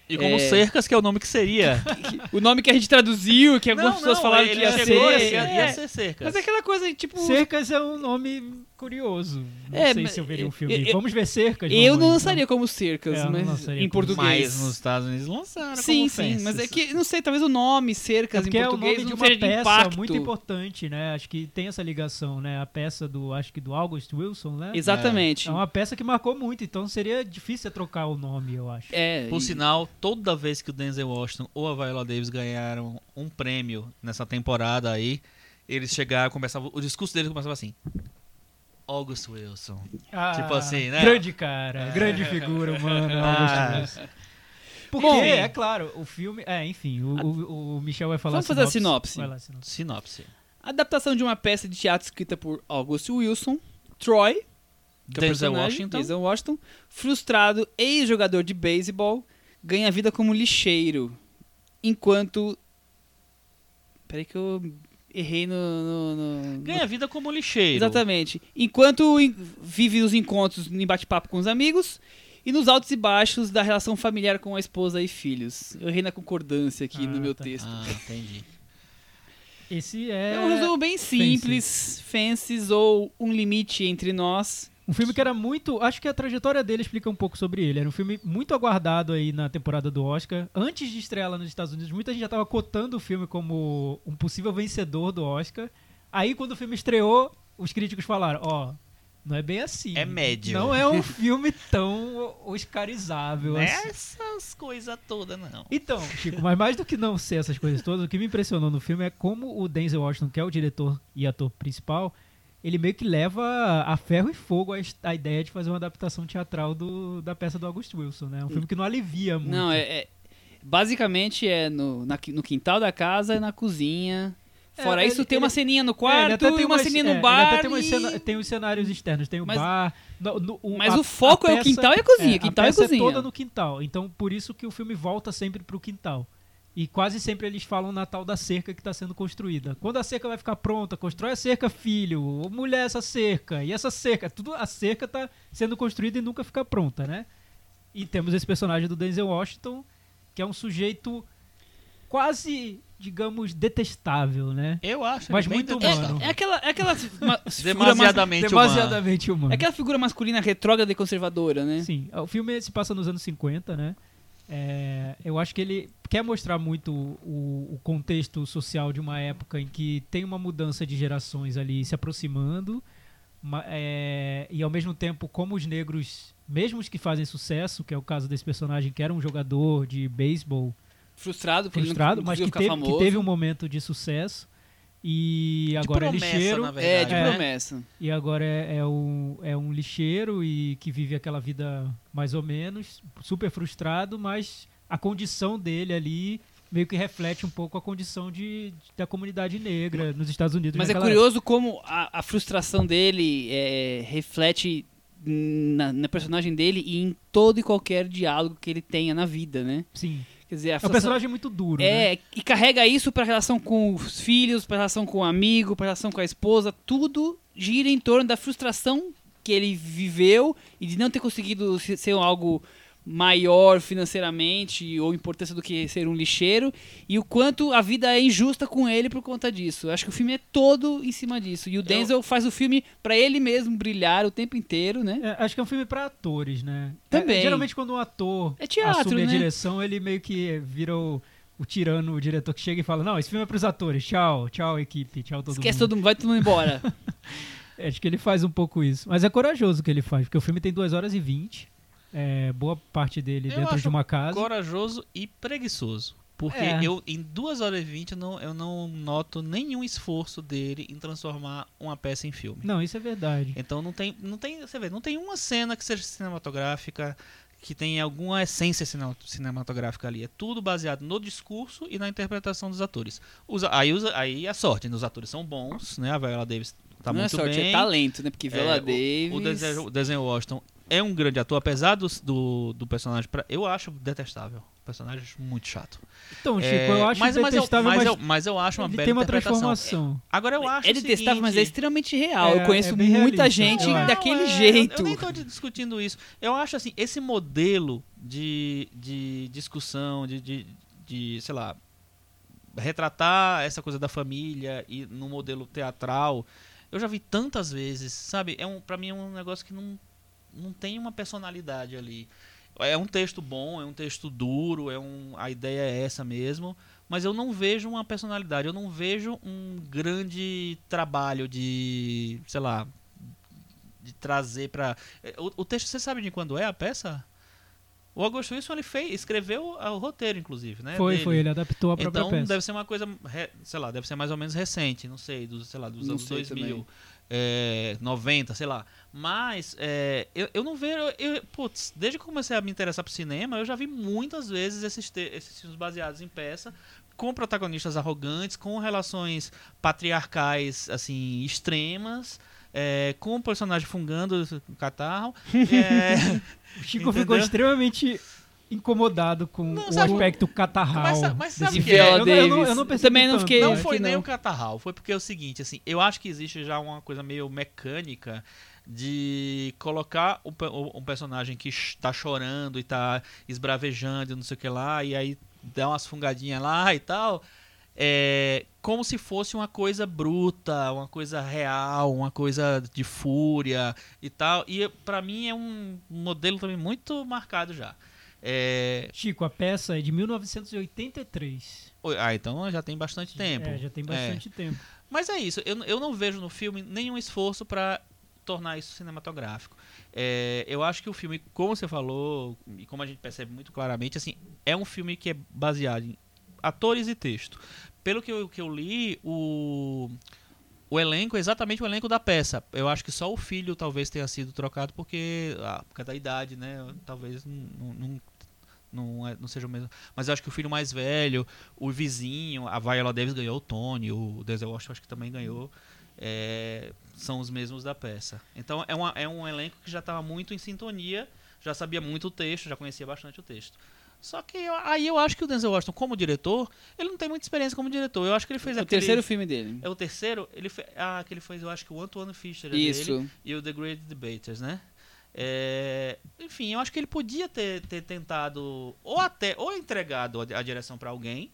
E como É. Cercas, que é o nome que seria. O nome que a gente traduziu, que algumas pessoas falaram ele que ia ser. Ia, é. ia ser Cercas. Mas é aquela coisa, tipo. Cercas é um nome curioso. Não É, sei mas- se eu veria um filme. eu- Vamos ver Cercas. eu mamãe, não então. lançaria como cercas, É, mas em português. Mas nos Estados Unidos lançaram Sim, como sim, mas é que, não sei, talvez o nome É cercas em porque é o português nome de uma peça impacto. muito importante, né? Acho que tem essa ligação, né? A peça do, acho que do August Wilson, né? Exatamente. É uma peça que marcou muito, então seria difícil trocar o nome, eu acho. É, Por e- sinal, toda vez que o Denzel Washington ou a Viola Davis ganharam um prêmio nessa temporada aí, eles chegaram, começavam, o discurso deles começava assim: August Wilson. Ah, Tipo assim, né? Grande cara, grande figura humana, August Ah. Wilson. Porque, Bom, é claro, o filme. É, enfim, o, o, o Michel vai falar Vamos fazer a sinopse. Vai lá, sinopse. Sinopse. Adaptação de uma peça de teatro escrita por August Wilson, Troy, que é Washington. Denzel Washington, frustrado ex-jogador de beisebol, ganha vida como lixeiro, enquanto... Peraí que eu errei no... no- no- no- Ganha vida como lixeiro. Exatamente. Enquanto vive os encontros em bate-papo com os amigos e nos altos e baixos da relação familiar com a esposa e filhos. Eu errei na concordância aqui Ah, no meu tá. texto. Ah, entendi. Esse é. É um resumo bem simples, Fences ou Um Limite Entre Nós. Um filme que era muito. Acho que a trajetória dele explica um pouco sobre ele. Era um filme muito aguardado aí na temporada do Oscar. Antes de estrear lá nos Estados Unidos, muita gente já estava cotando o filme como um possível vencedor do Oscar. Aí, quando o filme estreou, os críticos falaram: Ó, não é bem assim. É médio. Não é um filme tão oscarizável assim. Essas coisas todas, não. Então, Chico, mas mais do que não ser essas coisas todas, o que me impressionou no filme é como o Denzel Washington, que é o diretor e ator principal, ele meio que leva a ferro e fogo a, a ideia de fazer uma adaptação teatral do, da peça do August Wilson, né? Um filme que não alivia muito. Não, é, é- Basicamente é no, na no quintal da casa e na cozinha. É, Fora ele- isso, tem ele- uma ceninha no É, quarto até tem e uma umas- ceninha é, no ele bar. até tem, e- cena- tem os cenários externos, tem o Mas- bar. no- no- o- Mas a- o foco é o peça- quintal e a cozinha. é, quintal a e peça cozinha. é toda no quintal. Então, por isso que o filme volta sempre pro quintal. E quase sempre eles falam na tal da cerca que está sendo construída. Quando a cerca vai ficar pronta, constrói a cerca, filho. Ou mulher, essa cerca. E essa cerca. Tudo, a cerca está sendo construída e nunca fica pronta, né? E temos esse personagem do Denzel Washington, que é um sujeito quase, digamos, detestável, né? Eu acho Mas muito detestável. humano. É aquela, é aquela figura mas- Demasiadamente Demasiadamente humano. é aquela figura masculina retrógrada e conservadora, né? Sim, o filme se passa nos anos 50, né? É, eu acho que ele quer mostrar muito o, o contexto social de uma época em que tem uma mudança de gerações ali se aproximando, ma- é, e ao mesmo tempo como os negros, mesmo os que fazem sucesso, que é o caso desse personagem que era um jogador de beisebol Frustrado, frustrado, mas que teve, que teve um momento de sucesso e agora é promessa, lixeiro. na É, de né? promessa. E agora é, é um, é um lixeiro e que vive aquela vida mais ou menos, super frustrado, mas a condição dele ali meio que reflete um pouco a condição de, de- da comunidade negra nos Estados Unidos. Mas é curioso como a, a frustração dele é, reflete na, na personagem dele e em todo e qualquer diálogo que ele tenha na vida, né? época. Sim. Quer dizer, É um personagem muito duro, né? É, e carrega isso pra relação com os filhos, pra relação com o amigo, pra relação com a esposa, tudo gira em torno da frustração que ele viveu e de não ter conseguido se- ser algo maior financeiramente ou importância do que ser um lixeiro e o quanto a vida é injusta com ele por conta disso. Eu acho que o filme é todo em cima disso. E o Denzel faz o filme pra ele mesmo brilhar o tempo inteiro, né? É, acho que é um filme pra atores, né? Também. É, geralmente quando um ator É teatro, assume a né? direção, ele meio que vira o, o tirano, o diretor que chega e fala, não, esse filme é pros atores, tchau, tchau equipe, tchau todo Esquece mundo. todo mundo, vai todo mundo embora. É, Acho que ele faz um pouco isso. Mas é corajoso o que ele faz, porque o filme tem 2 horas e 20. É, boa parte dele Eu dentro acho de uma casa. Corajoso e preguiçoso. Porque É. eu, em 2 horas e 20, eu não, eu não noto nenhum esforço dele em transformar uma peça em filme. Não, isso é verdade. Então não tem, não tem, você vê, não tem uma cena que seja cinematográfica, que tenha alguma essência cine- cinematográfica ali. É tudo baseado no discurso e na interpretação dos atores. Os, aí, os, aí a sorte, né? os atores são bons, né? A Viola Davis tá não muito é sorte, bem. é talento, né? Porque Viola É, o- Davis... O Denzel, o Denzel Washington é um grande ator, apesar do, do, do personagem. pra- eu acho detestável. O personagem acho muito chato. Então, Chico, É, eu acho mas, mas, eu, detestável, mas, mas, eu, mas eu acho uma ele bela tem uma transformação. Agora eu acho É detestável, mas é seguinte- extremamente real. É, eu conheço é muita realista, gente eu daquele Não, é, jeito. Eu, eu nem tô discutindo isso. Eu acho assim, esse modelo de, de discussão, de, de, de, sei lá, retratar essa coisa da família e no modelo teatral, eu já vi tantas vezes, sabe? É um, pra mim é um negócio que não, não tem uma personalidade ali. É um texto bom, é um texto duro, é um, a ideia é essa mesmo, mas eu não vejo uma personalidade, eu não vejo um grande trabalho de, sei lá, de trazer pra. É, O, o texto, você sabe de quando é a peça? O Augusto Wilson ele fez, escreveu o roteiro, inclusive, né? foi, dele. foi, ele adaptou a própria Então peça. deve ser uma coisa, sei lá, deve ser mais ou menos recente, não sei, dos, sei lá, dos Não anos sei 2000, também. é, 90, sei lá. Mas é, eu, eu não vejo, eu, putz, desde que eu comecei a me interessar por cinema, eu já vi muitas vezes esses, te- esses filmes baseados em peça, com protagonistas arrogantes, com relações patriarcais, assim, extremas, é, com o personagem fungando o catarro. é, O Chico Entendeu? ficou extremamente incomodado com Não, o sabe- aspecto catarral. Mas mas sabe desse que é? eu, não- eu não, eu não também não fiquei- Não aqui foi nem o catarral, foi porque é o seguinte, assim, eu acho que existe já uma coisa meio mecânica de colocar o- um personagem que está chorando e tá esbravejando e não sei o que lá, e aí dá umas fungadinhas lá e tal, é, como se fosse uma coisa bruta, uma coisa real, uma coisa de fúria e tal, e pra mim é um modelo também muito marcado já. É, Chico, a peça é de 1983. ah, então já tem bastante tempo. É, já tem É. bastante tempo. Mas é isso, eu, eu não vejo no filme nenhum esforço para tornar isso cinematográfico. É, eu acho que o filme, como você falou, e como a gente percebe muito claramente, assim, é um filme que é baseado em atores e texto. Pelo que eu, que eu li, o, o elenco é exatamente o elenco da peça. Eu acho que só o filho talvez tenha sido trocado porque, ah, por causa da idade, né? Talvez não, não, não, é- não seja o mesmo. Mas eu acho que o filho mais velho, o vizinho, a Viola Davis ganhou o Tony, o Denzel Washington acho que também ganhou. É, são os mesmos da peça. Então é, uma, é um elenco que já estava muito em sintonia, já sabia muito o texto, já conhecia bastante o texto. Só que eu- aí eu acho que o Denzel Washington, como diretor, ele não tem muita experiência como diretor. Eu acho que ele fez É o aquele... terceiro filme dele. É o terceiro? Ele fe... Ah, que ele fez, eu acho que o Antoine Fisher é Isso. dele e o The Great Debaters, né? É, Enfim, eu acho que ele podia ter, ter tentado ou até ou entregado a, a direção para alguém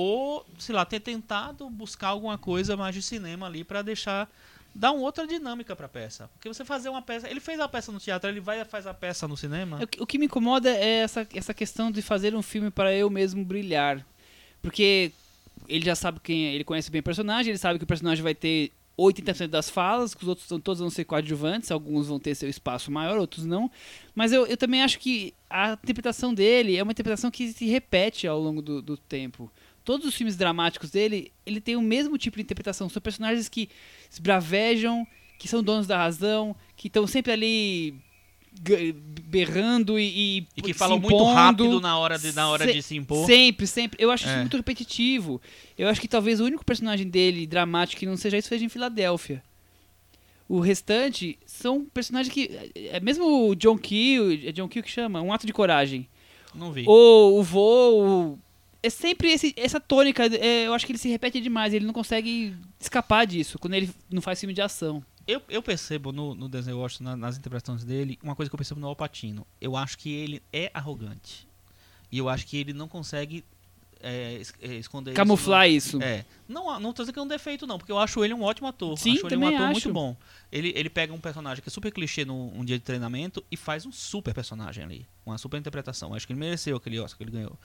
ou, sei lá, ter tentado buscar alguma coisa mais de cinema ali para deixar dar uma outra dinâmica para peça. Porque você fazer uma peça, ele fez a peça no teatro, ele vai e faz a peça no cinema? O que- O que me incomoda é essa, essa questão de fazer um filme para eu mesmo brilhar. Porque ele já sabe quem é, ele conhece bem o personagem, ele sabe que o personagem vai ter 80% das falas, que os outros são- todos vão ser coadjuvantes, alguns vão ter seu espaço maior, outros não. Mas eu, eu também acho que a interpretação dele é uma interpretação que se repete ao longo do, do tempo. Todos os filmes dramáticos dele, ele tem o mesmo tipo de interpretação. São personagens que esbravejam, que são donos da razão, que estão sempre ali berrando e, E que se falam muito impondo. rápido na hora de, na hora Se- de se impor. Sempre, sempre. Eu acho isso É. muito repetitivo. Eu acho que talvez o único personagem dele dramático que não seja isso seja em Filadélfia. O restante são personagens que. É mesmo o John Kill, é John Kill que chama, um ato de coragem. Não vi. Ou o voo. É sempre esse- essa tônica. é, eu acho que ele se repete demais. Ele não consegue escapar disso quando ele não faz filme de ação. Eu, eu percebo no, no Denzel Washington, na- nas interpretações dele, uma coisa que eu percebo no Al Pacino. Eu acho que ele é arrogante. E eu acho que ele não consegue é, é, esconder Camuflar isso. isso. no- É. Não, não tô dizendo que é um defeito, não, porque eu acho ele um ótimo ator. Sim, acho ele um também ator acho. muito bom. Ele, ele pega um personagem que é super clichê num um dia de treinamento e faz um super personagem ali. Uma super interpretação. Acho que ele mereceu aquele Oscar que ele ganhou.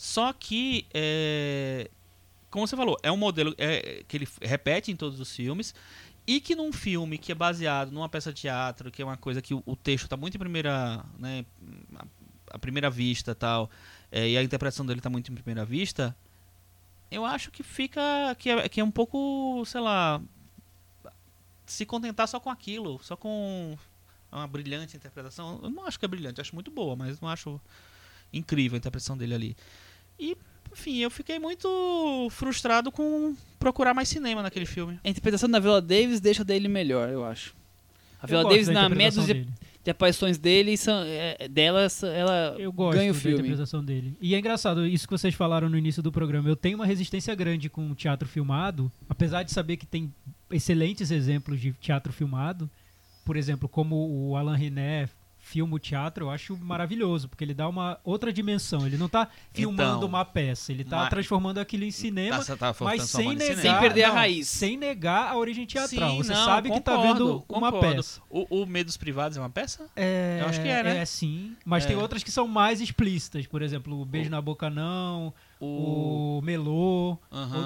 Só que, é, como você falou, é um modelo é, que ele repete em todos os filmes e que num filme que é baseado numa peça de teatro, que é uma coisa que o, o texto está muito em primeira, né, a primeira vista tal, é, e a interpretação dele está muito em primeira vista, eu acho que fica que é, que é um pouco, sei lá, se contentar só com aquilo, só com uma brilhante interpretação. Eu não acho que é brilhante, acho muito boa, mas não acho incrível a interpretação dele ali. E, enfim, eu fiquei muito frustrado com procurar mais cinema naquele filme. A interpretação da Viola Davis deixa dele melhor, eu acho. A Viola Davis, da na dúzia dele. de aparições dele, são, é, delas, ela Eu gosto ganha o da filme. interpretação dele. E é engraçado, isso que vocês falaram no início do programa. Eu tenho uma resistência grande com o teatro filmado, apesar de saber que tem excelentes exemplos de teatro filmado. Por exemplo, como o Alain René filma o teatro, eu acho maravilhoso, porque ele dá uma outra dimensão. Ele não tá filmando Então, uma peça, ele tá mas- transformando aquilo em cinema, Tá- tá mas sem negar, cinema. Sem perder a não, raiz. Sem negar a origem teatral. Sim, Você não, sabe que tá concordo, vendo uma concordo. peça. O, o Medos Privados é uma peça? É, Eu acho que é, né? É, sim. Mas É. tem outras que são mais explícitas. Por exemplo, o Beijo na Boca Não, O. o Melô.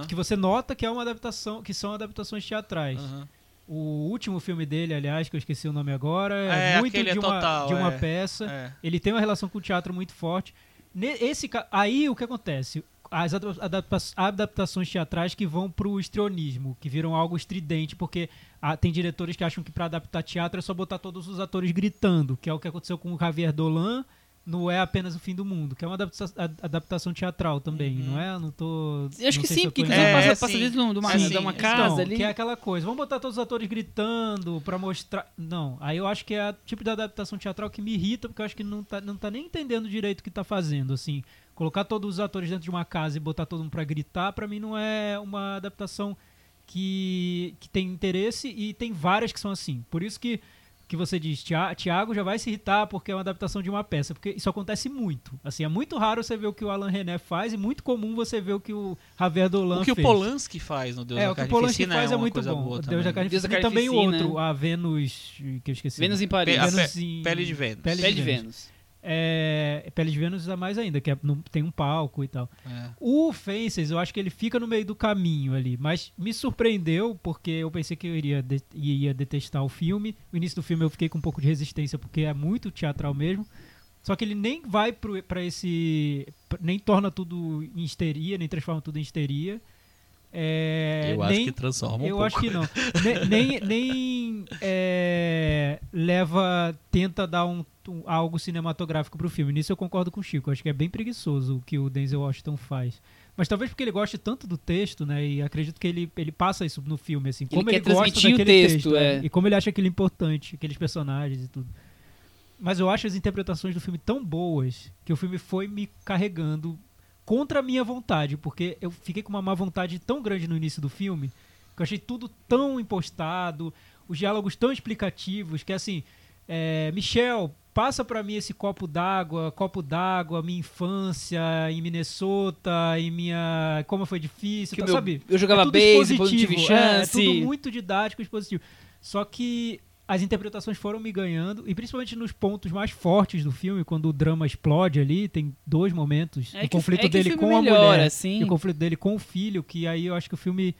Que você nota que é uma adaptação, que são adaptações teatrais. aham. O último filme dele, aliás, que eu esqueci o nome agora, é, É, muito aquele de é uma, total, de uma é. peça. É. Ele tem uma relação com o teatro muito forte. Esse, aí o que acontece? As adap- adapta- adaptações teatrais que vão pro estrionismo, que viram algo estridente, porque ah, tem diretores que acham que para adaptar teatro é só botar todos os atores gritando, que é o que aconteceu com o Javier Dolan no É Apenas o Fim do Mundo, que é uma adapta- ad- adaptação teatral também, Uhum. não é? Não tô. Eu acho que sim, porque inclusive É, passa, enganado. passa sim. dentro de uma, É, sim. de uma Então, casa Não, ali. que é aquela coisa, vamos botar todos os atores gritando pra mostrar. Não, aí eu acho que é o tipo de adaptação teatral que me irrita, porque eu acho que não tá, não tá nem entendendo direito o que tá fazendo, assim. Colocar todos os atores dentro de uma casa e botar todo mundo pra gritar, pra mim não é uma adaptação que, que tem interesse e tem várias que são assim. Por isso que, que você diz, "Tia- Tiago já vai se irritar porque é uma adaptação de uma peça, porque isso acontece muito. Assim, é muito raro você ver o que o Alan René faz e muito comum você ver o que o Javier Dolan O que o fez. Polanski faz no Deus É, da o que o Polanski Ficina faz é uma muito bom. O Deus também. da Carne Deus da Ficina e também o outro, a Vênus, que eu esqueci. Vênus em Paris. Pe- Vênus em- Pele de Vênus. Pele de de Vênus. Vênus. É, Pele de Vênus é mais ainda, que é- não- tem um palco e tal. É. O Fences, eu acho que ele fica no meio do caminho ali, mas me surpreendeu porque eu pensei que eu iria, de- ia detestar o filme. No início do filme eu fiquei com um pouco de resistência porque é muito teatral mesmo. Só que ele nem vai pra esse. nem torna tudo em histeria, nem transforma tudo em histeria. É, Eu nem, acho que transforma um eu pouco. acho que não. Ne- nem nem é, leva. tenta dar um, um- algo cinematográfico pro filme. Nisso eu concordo com o Chico. Acho que é bem preguiçoso o que o Denzel Washington faz. Mas talvez porque ele goste tanto do texto, né? E acredito que ele, ele passa isso no filme, assim. Como quer ele, gosta transmitir o daquele texto, é. E como ele acha aquilo importante, aqueles personagens e tudo. Mas eu acho as interpretações do filme tão boas que o filme foi me carregando contra a minha vontade, porque eu fiquei com uma má vontade tão grande no início do filme que eu achei tudo tão impostado, os diálogos tão explicativos, que assim, é, Michel, passa pra mim esse copo d'água, copo d'água, minha infância em Minnesota, em minha. como foi difícil, tá, meu- sabe? eu jogava é beisebol, não tive expositivo, é, é chance. tudo muito didático e expositivo. Só que as interpretações foram me ganhando, e principalmente nos pontos mais fortes do filme, quando o drama explode ali, tem dois momentos. É o conflito é dele com a melhora, mulher assim. e o conflito dele com o filho, que aí eu acho que o filme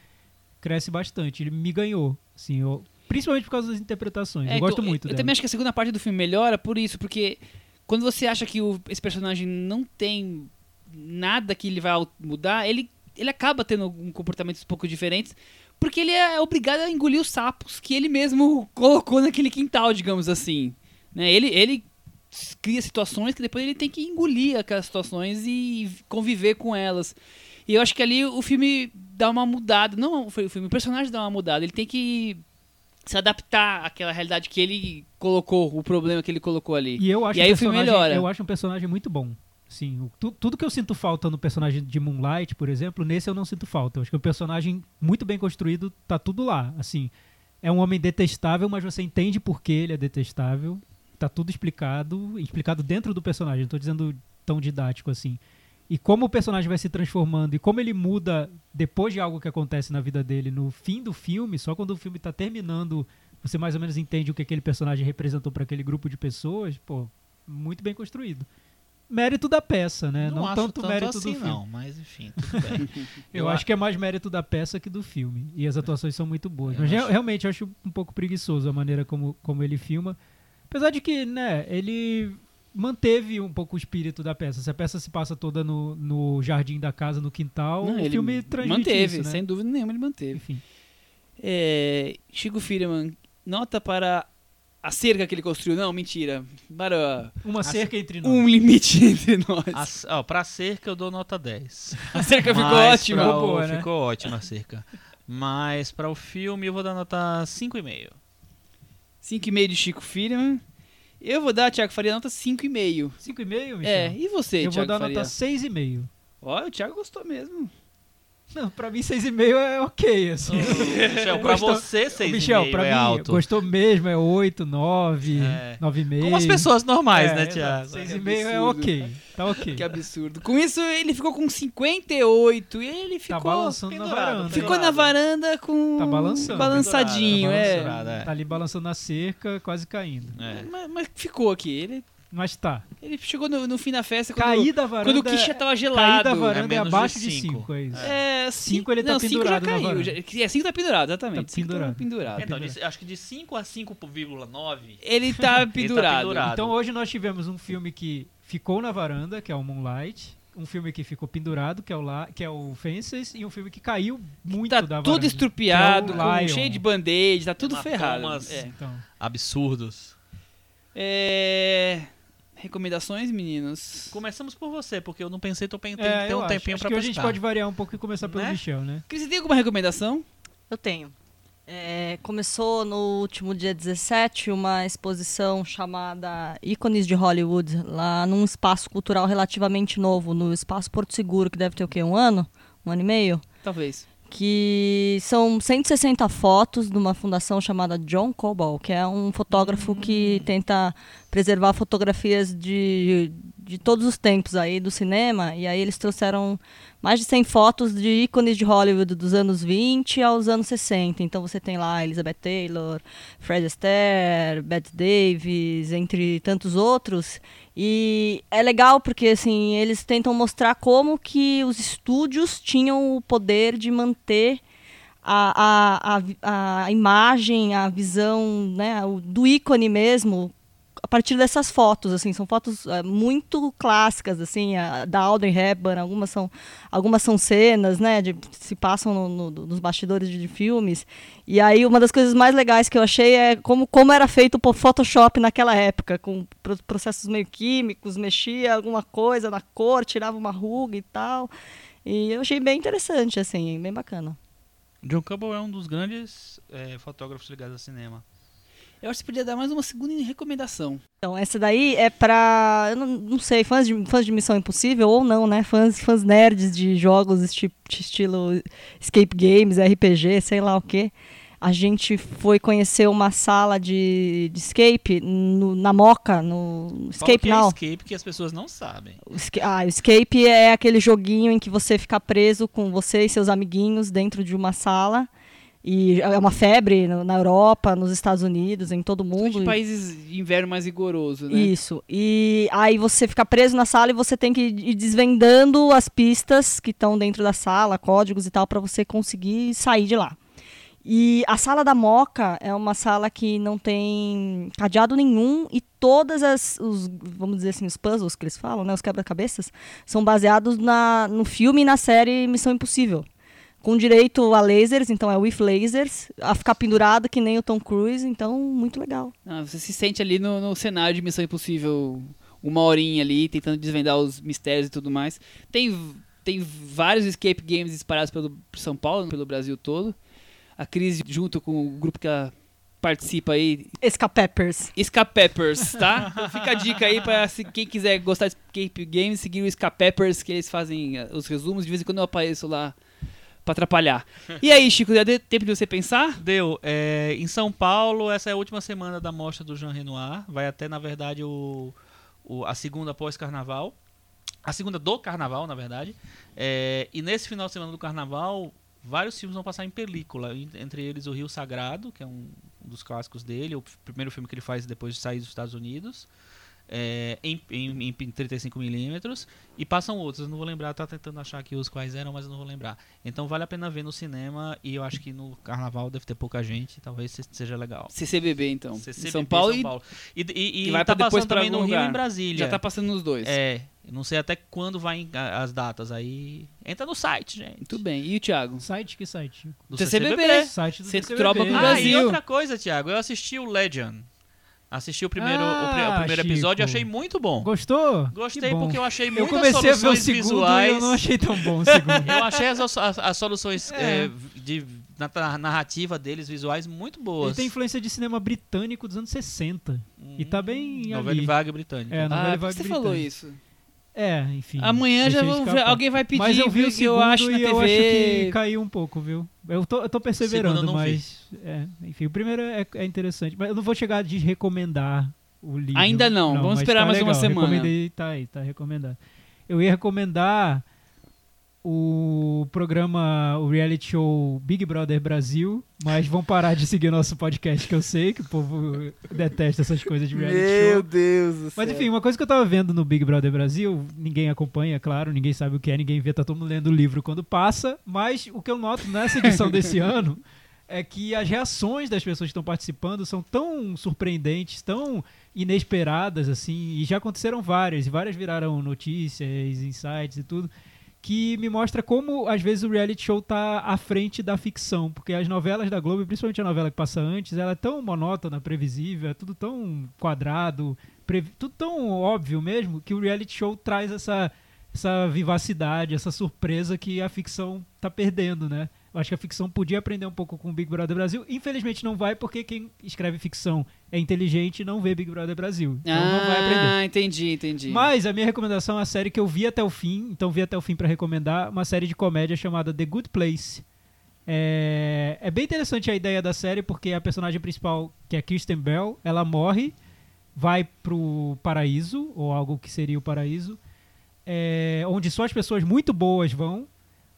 cresce bastante. Ele me ganhou, assim, eu- principalmente por causa das interpretações. É, eu gosto então, muito Eu dela. também acho que a segunda parte do filme melhora por isso, porque quando você acha que o- esse personagem não tem nada que ele vai mudar, ele, ele acaba tendo um comportamentos um pouco diferentes, porque ele é obrigado a engolir os sapos que ele mesmo colocou naquele quintal, digamos assim. Né? Ele, ele cria situações que depois ele tem que engolir aquelas situações e conviver com elas. E eu acho que ali o filme dá uma mudada. Não o filme, o personagem dá uma mudada. Ele tem que se adaptar àquela realidade que ele colocou, o problema que ele colocou ali. E eu acho E aí um o filme melhora. Eu acho um personagem muito bom. Assim, o- tu- tudo que eu sinto falta no personagem de Moonlight, por exemplo, nesse eu não sinto falta. Eu acho que um personagem muito bem construído, tá tudo lá. Assim, é um homem detestável, mas você entende por que ele é detestável. Tá tudo explicado, explicado dentro do personagem. Não tô dizendo tão didático assim. E como o personagem vai se transformando e como ele muda depois de algo que acontece na vida dele no fim do filme, só quando o filme tá terminando, você mais ou menos entende o que aquele personagem representou para aquele grupo de pessoas, pô, muito bem construído. Mérito da peça, né? Não, Não, acho tanto, tanto mérito assim, do filme. não, mas enfim, tudo bem. Eu, acho que é mais mérito da peça que do filme. E as atuações são muito boas. Eu Mas acho- re- realmente eu acho um pouco preguiçoso a maneira como, como ele filma. Apesar de que, né, ele manteve um pouco o espírito da peça. Se a peça se passa toda no, no jardim da casa, no quintal, Não, o ele filme transmite manteve, isso, né? sem dúvida nenhuma ele manteve. Enfim. É, Chico Firman, nota para a cerca que ele construiu. Não, mentira. Para Uma cerca entre nós. um limite entre nós. A, ó, pra cerca eu dou nota 10. A cerca ficou Mas ótima. pra o- boa, né? Ficou ótima a cerca. Mas para o filme eu vou dar nota 5,5. 5,5 de Chico Firman. Eu vou dar, Thiago Faria, nota 5,5. 5,5, Michel? É, e você, Eu vou Thiago dar Faria? nota 6,5. Ó, o Thiago gostou mesmo. Não, pra mim 6,5 é ok, assim. Michel, pra Gostou- você Ô, Michel, 6,5 pra é mim, alto. gostou mesmo, é 8, 9, É. 9,5. Como as pessoas normais, É, né. Thiago? 6,5 é ok. Tá ok. Que absurdo. Com isso, ele ficou com 58 e ele Tá ficou... balançando na varanda. Ficou na varanda com... Tá balançando. Balançadinho, Pendurado, é. é. Tá ali balançando na cerca, quase caindo. É. Mas, mas ficou aqui. Ele, Mas tá. ele chegou no, no fim da festa quando, da varanda. quando o Kish já tava gelado. da varanda É é, abaixo de cinco. 5, é isso. É, Cinco ele tá não, cinco pendurado já na caiu. varanda. Já, é, cinco tá pendurado, exatamente. Tá Cinco tá pendurado. pendurado. Então, de- acho que de 5 a 5,9. Ele tá pendurado. pendurado. Então hoje nós tivemos um filme que ficou na varanda, que é o Moonlight. Um filme que ficou pendurado, que é o, La que é o Fences. E um filme que caiu muito Tá da varanda. tudo estrupiado, que é o com- Lion. cheio de band-aid, tá tudo ferrado. Hematomas. É. Então, Absurdos. É, Recomendações, meninos? Começamos por você, porque eu não pensei, tô pensando, é, ter eu um acho. tempinho acho pra que a gente pode variar um pouco e começar pelo Né? Michel, né? Cris, você tem alguma recomendação? Eu tenho. É, começou no último dia 17 uma exposição chamada Ícones de Hollywood, lá num espaço cultural relativamente novo, no Espaço Porto Seguro, que deve ter o quê? Um ano? Um ano e meio? Talvez. Que são 160 fotos de uma fundação chamada John Cobol, que é um fotógrafo que tenta preservar fotografias de, de todos os tempos aí do cinema, e aí eles trouxeram mais de 100 fotos de ícones de Hollywood dos anos 20 aos anos 60. Então você tem lá Elizabeth Taylor, Fred Astaire, Bette Davis, entre tantos outros. E é legal porque assim, eles tentam mostrar como que os estúdios tinham o poder de manter a, a, a, a imagem, a visão né, do ícone mesmo a partir dessas fotos, assim, são fotos eh, muito clássicas, assim, a- da Audrey Hepburn, algumas são, algumas são cenas, né, de, se passam no- no- nos bastidores de, de filmes, e aí uma das coisas mais legais que eu achei é como, como era feito o Photoshop naquela época, com pro- processos meio químicos, mexia alguma coisa na cor, tirava uma ruga e tal, e eu achei bem interessante, assim, bem bacana. John Campbell é um dos grandes é, fotógrafos ligados ao cinema. Eu acho que você podia dar mais uma segunda recomendação. Então, essa daí é pra. Eu não, não sei, fãs de, fãs de Missão Impossível ou não, né? Fãs, fãs nerds de jogos esti- de estilo escape games, RPG, sei lá o quê. A gente foi conhecer uma sala de, de escape no- na Moca, no Fala Escape que é Now. escape que as pessoas não sabem. O Ah, o Escape é aquele joguinho em que você fica preso com você e seus amiguinhos dentro de uma sala. E é uma febre na Europa, nos Estados Unidos, em todo mundo. de países de inverno mais rigoroso, né? Isso. E aí você fica preso na sala e você tem que ir desvendando as pistas que estão dentro da sala, códigos e tal, para você conseguir sair de lá. E a sala da Moca é uma sala que não tem cadeado nenhum e todas as, os, vamos dizer assim, os puzzles que eles falam, né, os quebra-cabeças, são baseados na, no filme e na série Missão Impossível. Com direito a lasers, então é with lasers, a ficar pendurado que nem o Tom Cruise, então muito legal. Ah, você se sente ali no, no cenário de Missão Impossível, uma horinha ali, tentando desvendar os mistérios e tudo mais. Tem, tem vários escape games espalhados pelo São Paulo, pelo Brasil todo. A Cris, junto com o grupo que ela participa aí, Escapeppers. Escapeppers, tá? Então fica a dica aí pra se, quem quiser gostar de Escape Games, seguir o Escapeppers, que eles fazem eh, os resumos. De vez em quando eu apareço lá pra atrapalhar. E aí, Chico, deu tempo de você pensar? Deu. É, em São Paulo, essa é a última semana da mostra do Jean Renoir. Vai até, na verdade, o, o- a segunda pós-carnaval. A segunda do carnaval, na verdade. É, e nesse final de semana do carnaval, vários filmes vão passar em película. en- Entre eles o Rio Sagrado, que é um dos clássicos dele, o primeiro filme que ele faz depois de sair dos Estados Unidos. É, em, em, em 35mm e passam outros, eu não vou lembrar, tá tentando achar aqui os quais eram, mas eu não vou lembrar. Então vale a pena ver no cinema e eu acho que no carnaval deve ter pouca gente, talvez se- seja legal. CCBB, então. CCBB, São Paulo, São e Paulo. E, e, e e vai tá pra depois passando também no algum Rio e lugar. em Brasília. já tá passando nos dois. É, não sei até quando vai as datas aí. Entra no site, gente. Muito bem. E o Thiago? Site? Que site? Do CCBB. Site do Centro CCBB. Tropa pro Ah, Brasil. e outra coisa, Thiago, eu assisti o Legend. Assisti o primeiro, o pri- o Ah, primeiro episódio e achei muito bom. Gostou? Gostei porque eu achei Eu muitas comecei a ver o soluções segundo visuais. e eu não achei tão bom o segundo. Eu achei as, as- as soluções É. é, de, na, na narrativa deles, visuais, muito boas. Ele tem influência de cinema britânico dos anos 60. E tá bem Novela ali. vaga britânica. É, novela Ah, vaga que você britânica. falou isso? É, enfim. Amanhã já vão- alguém vai pedir, Mas eu vi viu, o que eu acho na eu TV. acho que caiu um pouco, viu? Eu tô, eu tô perseverando, não mas... É, enfim, o primeiro é, é interessante. Mas eu não vou chegar a desrecomendar o livro. Ainda não, vamos mas esperar tá mais uma legal. semana. Recomendei, tá aí, tá recomendado. Eu ia recomendar o programa, o reality show Big Brother Brasil, mas vão parar de seguir nosso podcast, que eu sei que o povo detesta essas coisas de reality show. Deus do Mas enfim, uma coisa que eu tava vendo no Big Brother Brasil, ninguém acompanha, claro, ninguém sabe o que é, ninguém vê, tá todo mundo lendo o livro quando passa, mas o que eu noto nessa edição desse ano é que as reações das pessoas que estão participando são tão surpreendentes, tão inesperadas, assim, e já aconteceram várias, e várias viraram notícias, insights e tudo, que me mostra como, às vezes, o reality show tá à frente da ficção, porque as novelas da Globo, principalmente a novela que passa antes, ela é tão monótona, previsível, é tudo tão quadrado, tudo tão óbvio mesmo, que o reality show traz essa, essa vivacidade, essa surpresa que a ficção tá perdendo, né? Eu acho que a ficção podia aprender um pouco com o Big Brother Brasil. Infelizmente não vai, porque quem escreve ficção é inteligente e não vê Big Brother Brasil. Então não vai aprender. Ah, entendi, entendi. Mas a minha recomendação é uma série que eu vi até o fim, então vi até o fim pra recomendar, uma série de comédia chamada The Good Place. É, é bem interessante a ideia da série, porque a personagem principal, que é Kristen Bell, ela morre, vai pro paraíso, ou algo que seria o paraíso, é, onde só as pessoas muito boas vão,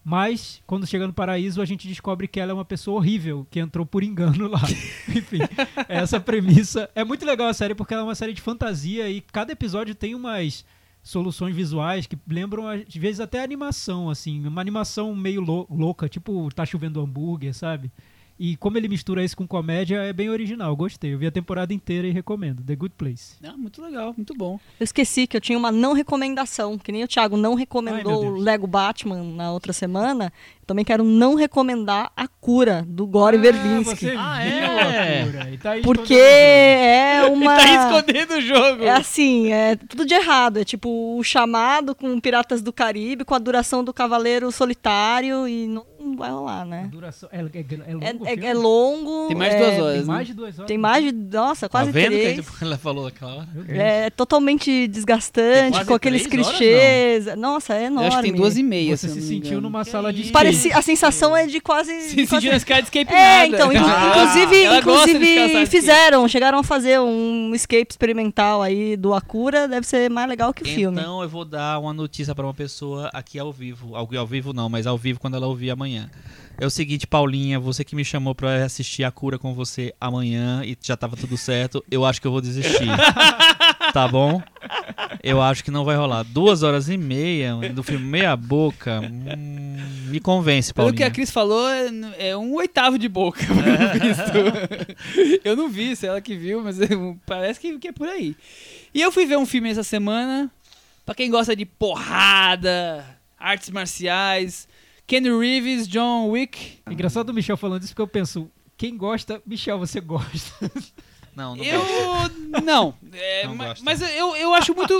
mas quando chega no paraíso a gente descobre que ela é uma pessoa horrível, que entrou por engano lá. Enfim, essa premissa. É muito legal a série porque ela é uma série de fantasia e cada episódio tem umas soluções visuais que lembram às vezes até animação, assim, uma animação meio lou- louca, tipo tá chovendo hambúrguer, sabe? E como ele mistura isso com comédia, é bem original. Gostei. Eu vi a temporada inteira e recomendo. The Good Place. Ah, muito legal, muito bom. Eu esqueci que eu tinha uma não recomendação, que nem o Thiago não Ai, recomendou meu o. Lego Batman na outra semana. Eu também quero não recomendar a cura do Gore Ah, Verbinski. você Ah, viu é? a cura, e tá aí Porque é uma. Tá escondendo o jogo. É assim, é tudo de errado. É tipo o chamado com Piratas do Caribe, com a duração do Cavaleiro Solitário e não vai rolar, A né? duração- É, é, é longo É, é- é longo. Tem mais de é- duas horas. Tem né? mais de duas horas. Tem mais de. Nossa, quase tá vendo que a três. gente- ela falou aquela hora? É totalmente desgastante, com aqueles clichês. Nossa, é enorme. Eu acho que tem duas e meia. Você se se não sentiu numa sala de Pareci, skate. a sensação é de quase. Se quase- sentiu na escada de escape É, nada. então, inclu- Ah, inclusive, inclusive sabe, fizeram, chegaram a fazer um escape experimental aí do Akura, deve ser mais legal que o filme. Então eu vou dar uma notícia pra uma pessoa aqui ao vivo. Ao, ao vivo não, mas ao vivo quando ela ouvir amanhã. É o seguinte, Paulinha, você que me chamou pra assistir a cura com você amanhã e já tava tudo certo, eu acho que eu vou desistir. tá bom? Eu acho que não vai rolar. Duas horas e meia do filme Meia Boca. hum, me convence, Pelo Paulinha. que a Cris falou, é, é um oitavo de boca, pelo visto. Eu não vi, sei ela que viu, mas parece que, que é por aí. E eu fui ver um filme essa semana, pra quem gosta de porrada, artes marciais, Ken Reeves, John Wick. Engraçado o Michel falando isso porque eu penso, quem gosta, Michel, você gosta. Não, não Eu gosto. não, é, Não ma- gosta. mas eu, eu acho muito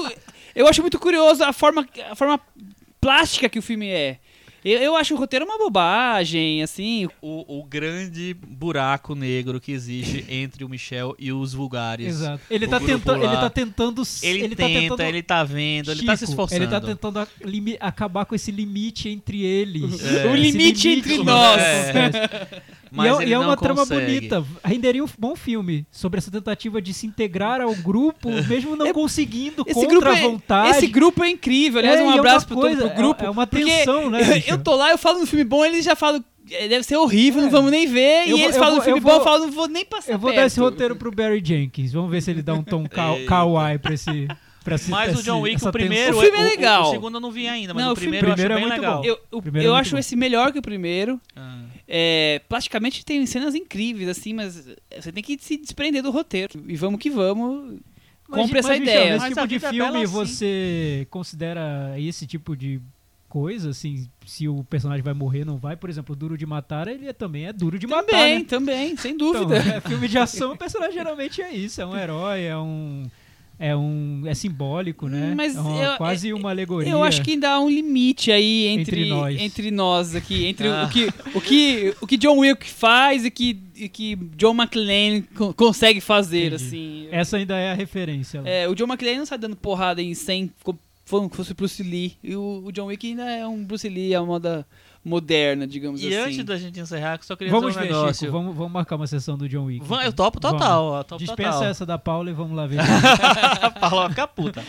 eu acho muito curioso a forma a forma plástica que o filme é. Eu, eu acho o roteiro uma bobagem, assim. O, o grande buraco negro que existe entre o Michel e os vulgares. Exato. Ele tá, tentando, ele tá tentando. Ele, tá tenta, tentando ele tá vendo, ele tá se Chico, esforçando. Ele tá tentando a- limi- acabar com esse limite entre eles. É. O Esse limite entre que nós. acontece. Mas e é, e é não uma trama consegue. bonita. Renderia um bom filme sobre essa tentativa de se integrar ao grupo, mesmo não É- conseguindo Esse contra grupo, a é, vontade. esse grupo é incrível. Aliás, É, um é abraço pro, coisa, todo, pro grupo. é- é uma tensão, né, Eu, eu tô lá, eu falo no filme bom, eles já falam. "É, Deve ser horrível, não É. vamos nem ver. Eu e vou- eles falam vou- no filme eu bom, vou- eu falo, não vou nem passar Eu vou perto. dar esse roteiro pro Barry Jenkins. Vamos ver se ele dá um tom kawaii pra esse. Pra esse Mas o John Wick, essa o primeiro. O filme é o- o- legal. O, segundo eu não vi ainda, mas Não, o o primeiro, primeiro eu é acho bem muito legal. bom. Eu, é eu muito acho bom. esse melhor que o primeiro. Ah. É, plasticamente tem cenas incríveis, assim, mas você tem que se desprender do roteiro. E vamos que vamos. Mas, Compre essa mas, Michel, ideia. Esse tipo a de é filme bela assim. você considera esse tipo de coisa, assim, se o personagem vai morrer, não vai? Por exemplo, o Duro de Matar, ele é- também é duro de matar, Também, né? também, sem Então, dúvida. é, filme de ação, o personagem geralmente é isso, é um herói, é um... É um. É simbólico, né? Mas é uma- eu- quase uma alegoria. Eu acho que ainda há um limite aí entre, Entre nós. entre nós aqui, entre Ah. o, que, o, que, o que John Wick faz e que, e que John McClane co- consegue fazer, Entendi. assim. Essa ainda é a referência. lá. É, o John McClane não sai dando porrada em 100 como como fosse Bruce Lee. E o, o John Wick ainda é um Bruce Lee à moda moderna, digamos E assim. antes da gente encerrar, eu só queria Vamos dizer um ver, negócio. Chico. Vamos, vamos marcar uma sessão do John Wick. Então. eu topo Vamos. total, ó, topo Dispensa total. essa da Paula e vamos lá ver. Falou a puta.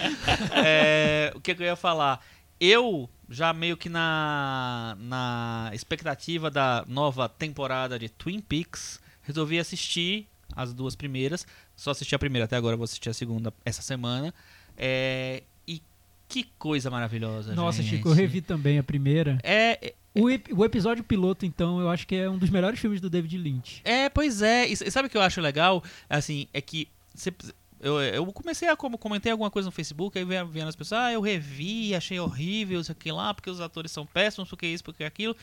É, o que, que eu ia falar? Eu, já meio que na, na expectativa da nova temporada de Twin Peaks, resolvi assistir as duas primeiras. Só assisti a primeira até agora, vou assistir a segunda essa semana. É, e que coisa maravilhosa, Nossa, gente. Chico, eu revi também a primeira. É, O, o episódio piloto, então, eu acho que é um dos melhores filmes do David Lynch. É, pois é. E sabe o que eu acho legal? Assim, é que cê- eu, eu comecei a como comentei alguma coisa no Facebook, aí vieram, vieram as pessoas, ah, eu revi, achei horrível, isso aqui lá, porque os atores são péssimos, porque isso, porque aquilo.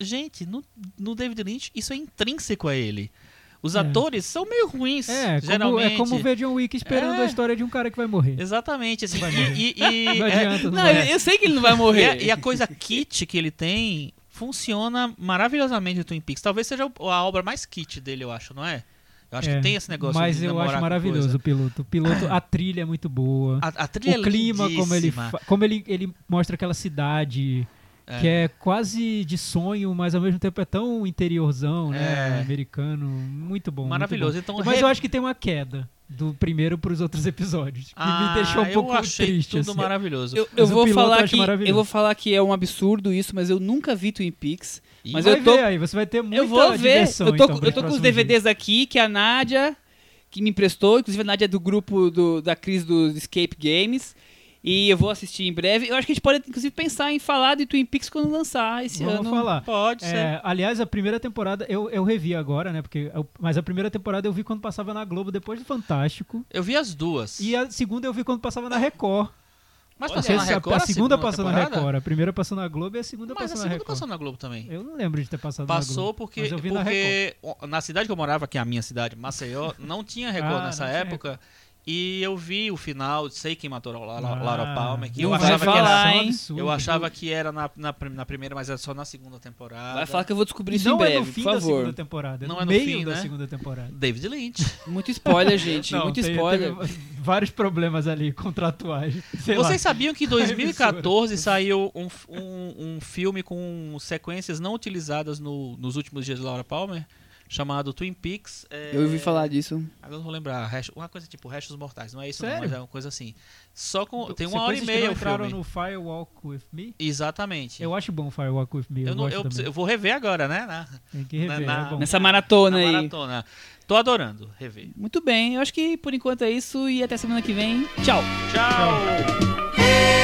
Gente, no, no David Lynch, isso é intrínseco a ele. Os É. atores são meio ruins, É, como, geralmente. é como ver John Wick esperando É. a história de um cara que vai morrer. Exatamente, assim, Vai morrer. e- e- Não é- adianta, não, Não, eu, sei que ele não vai morrer. e a coisa kit que ele tem funciona maravilhosamente no Twin Peaks. Talvez seja a obra mais kit dele, eu acho, não é? Eu acho É, que tem esse negócio Mas eu acho maravilhoso coisa. o piloto. O piloto, a trilha é muito boa. A, a trilha o clima, é como ele, como ele, ele mostra aquela cidade É. que é quase de sonho, mas ao mesmo tempo é tão interiorzão, né? É. Americano. Muito bom. muito Maravilhoso. bom. Então, Mas re- eu acho que tem uma queda do primeiro pros outros episódios. Que Ah, me deixou um pouco eu achei triste. tudo assim. maravilhoso. Eu, eu o vou piloto eu falar acho que maravilhoso. eu vou falar que é um absurdo isso, mas eu nunca vi Twin Peaks. Mas Vai eu tô- ver aí, você vai ter muita eu vou ver. diversão, eu tô, então, eu tô com os DVDs aqui que a Nádia que me emprestou, inclusive a Nádia é do grupo do, da Cris dos Escape Games. E eu vou assistir em breve. Eu acho que a gente pode, inclusive, pensar em falar de Twin Peaks quando lançar esse Vamos ano. falar. Pode ser. É, aliás, a primeira temporada eu, eu revi agora, né? Porque eu- mas a primeira temporada eu vi quando passava na Globo depois do Fantástico. Eu vi as duas. E a segunda eu vi quando passava na Record. Mas Porque passou na a- Record a segunda passou na temporada? Record. A primeira passou na Globo e a segunda Mas a passou na segunda Record. passou na Globo também. Eu não lembro de ter passado na Passou Globo. porque, mas eu vi na Record. porque na cidade que eu morava, que é a minha cidade, Maceió, não tinha Record Ah, nessa época. E eu vi o final, sei quem matou a Lara, Ah, Lara Palmer, que eu achava que falar, era. Hein? absurdo. Eu achava que era na, na, na primeira, mas era só na segunda temporada. Vai falar que eu vou descobrir isso não em breve, é no fim por da segunda temporada, é Não no é no meio fim, da né? segunda temporada. David Lynch. Muito spoiler, gente. Não, muito tem- spoiler. teve vários problemas ali contratuais. Sei Vocês lá. sabiam que em 2014 saiu um, um, um filme com sequências não utilizadas no- nos últimos dias de Laura Palmer? Chamado Twin Peaks. é, Eu ouvi falar disso. Agora eu não vou lembrar. Uma coisa tipo Restos Mortais. Não é isso, não, Sério? mas é uma coisa assim. Só com. Tem uma hora e meia não o entraram filme. no Firewalk With Me. Exatamente. Eu acho bom Firewalk With Me. Eu, Eu, não- gosto eu, também. eu vou rever agora, né? Na, Tem que rever, na- é bom. Nessa maratona na aí. maratona. Tô adorando rever. Muito bem. Eu acho que por enquanto é isso e até semana que vem. Tchau. Tchau.